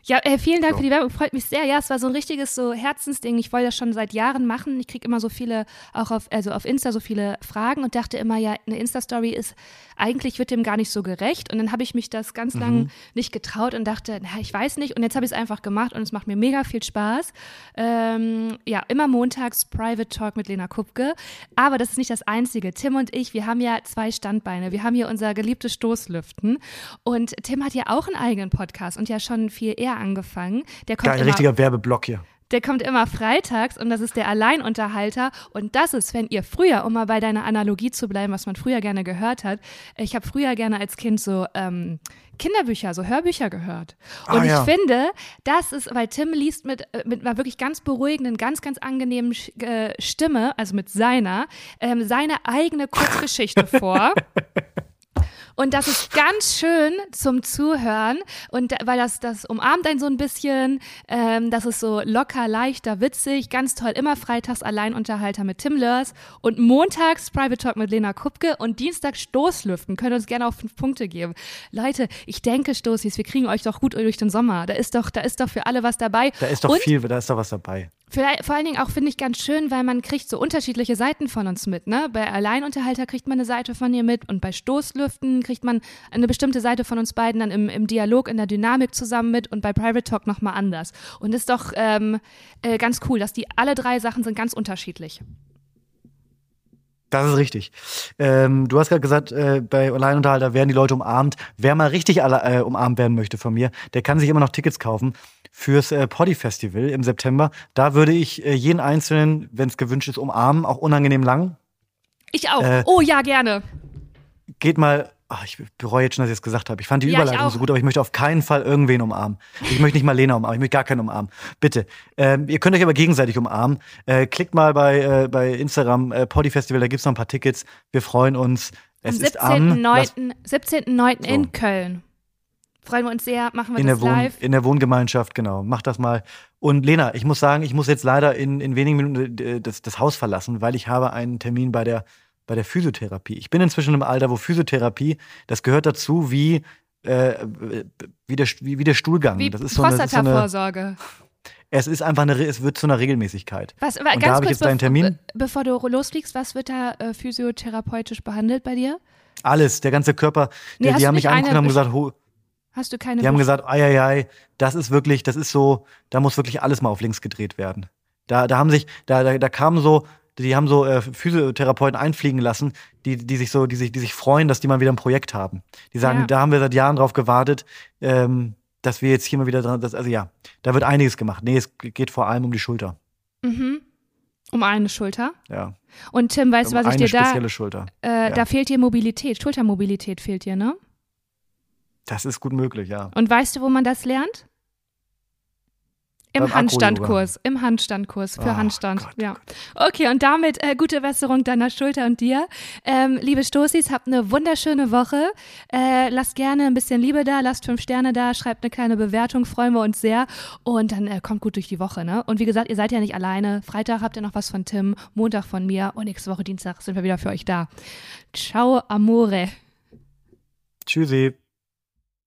Ja, äh, vielen Dank So. für die Werbung. Freut mich sehr. Ja, es war so ein richtiges so Herzensding. Ich wollte das schon seit Jahren machen. Ich kriege immer so viele, auch auf, also auf Insta so viele Fragen und dachte immer, ja, eine Insta-Story ist, eigentlich wird dem gar nicht so gerecht. Und dann habe ich mich das ganz lang nicht getraut und dachte, na, ich weiß nicht. Und jetzt habe ich es einfach gemacht und es macht mir mega viel Spaß. Ähm, ja, immer montags Private Talk mit Lena Kupke. Aber das ist nicht das Einzige. Tim und ich, wir haben ja zwei Standbeine. Wir haben hier unser geliebtes Stoßlüften. Und Tim hat ja auch einen eigenen Podcast und ja schon viel eher angefangen. Der kommt Geil, immer richtiger Werbeblock hier. der kommt immer freitags und das ist der Alleinunterhalter. Und das ist, wenn ihr früher, um mal bei deiner Analogie zu bleiben, was man früher gerne gehört hat, ich habe früher gerne als Kind so ähm, Kinderbücher, so Hörbücher gehört. Und Ah, ja. ich finde, das ist, weil Tim liest mit, äh, mit einer wirklich ganz beruhigenden, ganz, ganz angenehmen äh, Stimme, also mit seiner, ähm, seine eigene Kurzgeschichte vor. Und das ist ganz schön zum Zuhören und weil das, das umarmt einen so ein bisschen, ähm, das ist so locker, leichter, witzig, ganz toll. Immer freitags Alleinunterhalter mit Tim Lörs und montags Private Talk mit Lena Kupke und dienstags Stoßlüften. Könnt ihr uns gerne auch fünf Punkte geben. Leute, ich denke, Stoßis, wir kriegen euch doch gut durch den Sommer. Da ist doch, da ist doch für alle was dabei. Da ist doch und viel, da ist doch was dabei. Vielleicht, vor allen Dingen auch finde ich ganz schön, weil man kriegt so unterschiedliche Seiten von uns mit. Ne? Bei Alleinunterhalter kriegt man eine Seite von ihr mit und bei Stoßlüften kriegt man eine bestimmte Seite von uns beiden dann im, im Dialog, in der Dynamik zusammen mit und bei Private Talk nochmal anders. Und ist doch ähm, äh, ganz cool, dass die alle drei Sachen sind ganz unterschiedlich. Das ist richtig. Ähm, du hast gerade gesagt, äh, bei Alleinunterhalter werden die Leute umarmt. Wer mal richtig alle, äh, umarmt werden möchte von mir, der kann sich immer noch Tickets kaufen fürs äh, Poddy Festival im September. Da würde ich äh, jeden Einzelnen, wenn es gewünscht ist, umarmen, auch unangenehm lang. Ich auch. Äh, oh ja, gerne. Geht mal, ach, ich bereue jetzt schon, dass ich es gesagt habe. Ich fand die Ja, Überleitung so gut, aber ich möchte auf keinen Fall irgendwen umarmen. Ich möchte nicht mal Lena umarmen, ich möchte gar keinen umarmen. Bitte. Ähm, ihr könnt euch aber gegenseitig umarmen. Äh, klickt mal bei, äh, bei Instagram äh, Poddy Festival, da gibt's noch ein paar Tickets. Wir freuen uns. Am Es am lass- 17.09. 17.09. So. in Köln. Freuen wir uns sehr, machen wir in das der, Wohn live. in der Wohngemeinschaft, genau. Mach das mal. Und Lena, ich muss sagen, ich muss jetzt leider in, in wenigen Minuten äh, das, das Haus verlassen, weil ich habe einen Termin bei der, bei der Physiotherapie. Ich bin inzwischen im Alter, wo Physiotherapie, das gehört dazu wie, äh, wie, der, wie, wie der Stuhlgang. Wie das ist so eine, das ist so eine, es ist einfach eine, es wird zu einer Regelmäßigkeit. Was, Und da habe ich jetzt deinen Termin. bevor du losfliegst, was wird da äh, physiotherapeutisch behandelt bei dir? Alles, der ganze Körper, Nee, die, haben mich angeguckt und haben gesagt, ho, Hast du keine Die haben gesagt, ei, ei, ei, das ist wirklich, das ist so, da muss wirklich alles mal auf links gedreht werden. Da, da haben sich, da, da, da kamen so, die haben so äh, Physiotherapeuten einfliegen lassen, die, die sich so, die sich, die sich freuen, dass die mal wieder ein Projekt haben. Die sagen, Ja. da haben wir seit Jahren drauf gewartet, ähm, dass wir jetzt hier mal wieder dran, das, also ja, da wird einiges gemacht. Nee, es geht vor allem um die Schulter. Mhm. Um eine Schulter. Ja. Und Tim, weißt du, um was ich eine dir da, spezielle Schulter. äh, ja. da fehlt dir Mobilität, Schultermobilität fehlt dir, ne? Das ist gut möglich, ja. Und weißt du, wo man das lernt? Im Handstandkurs, im Handstandkurs für Oh Handstand. Gott, ja. Okay, und damit äh, gute Besserung deiner Schulter und dir. Ähm, liebe Stoßis, habt eine wunderschöne Woche. Äh, lasst gerne ein bisschen Liebe da, lasst fünf Sterne da, schreibt eine kleine Bewertung, freuen wir uns sehr. Und dann äh, kommt gut durch die Woche, ne? Und wie gesagt, ihr seid ja nicht alleine. Freitag habt ihr noch was von Tim, Montag von mir und nächste Woche Dienstag sind wir wieder für euch da. Ciao, amore. Tschüssi.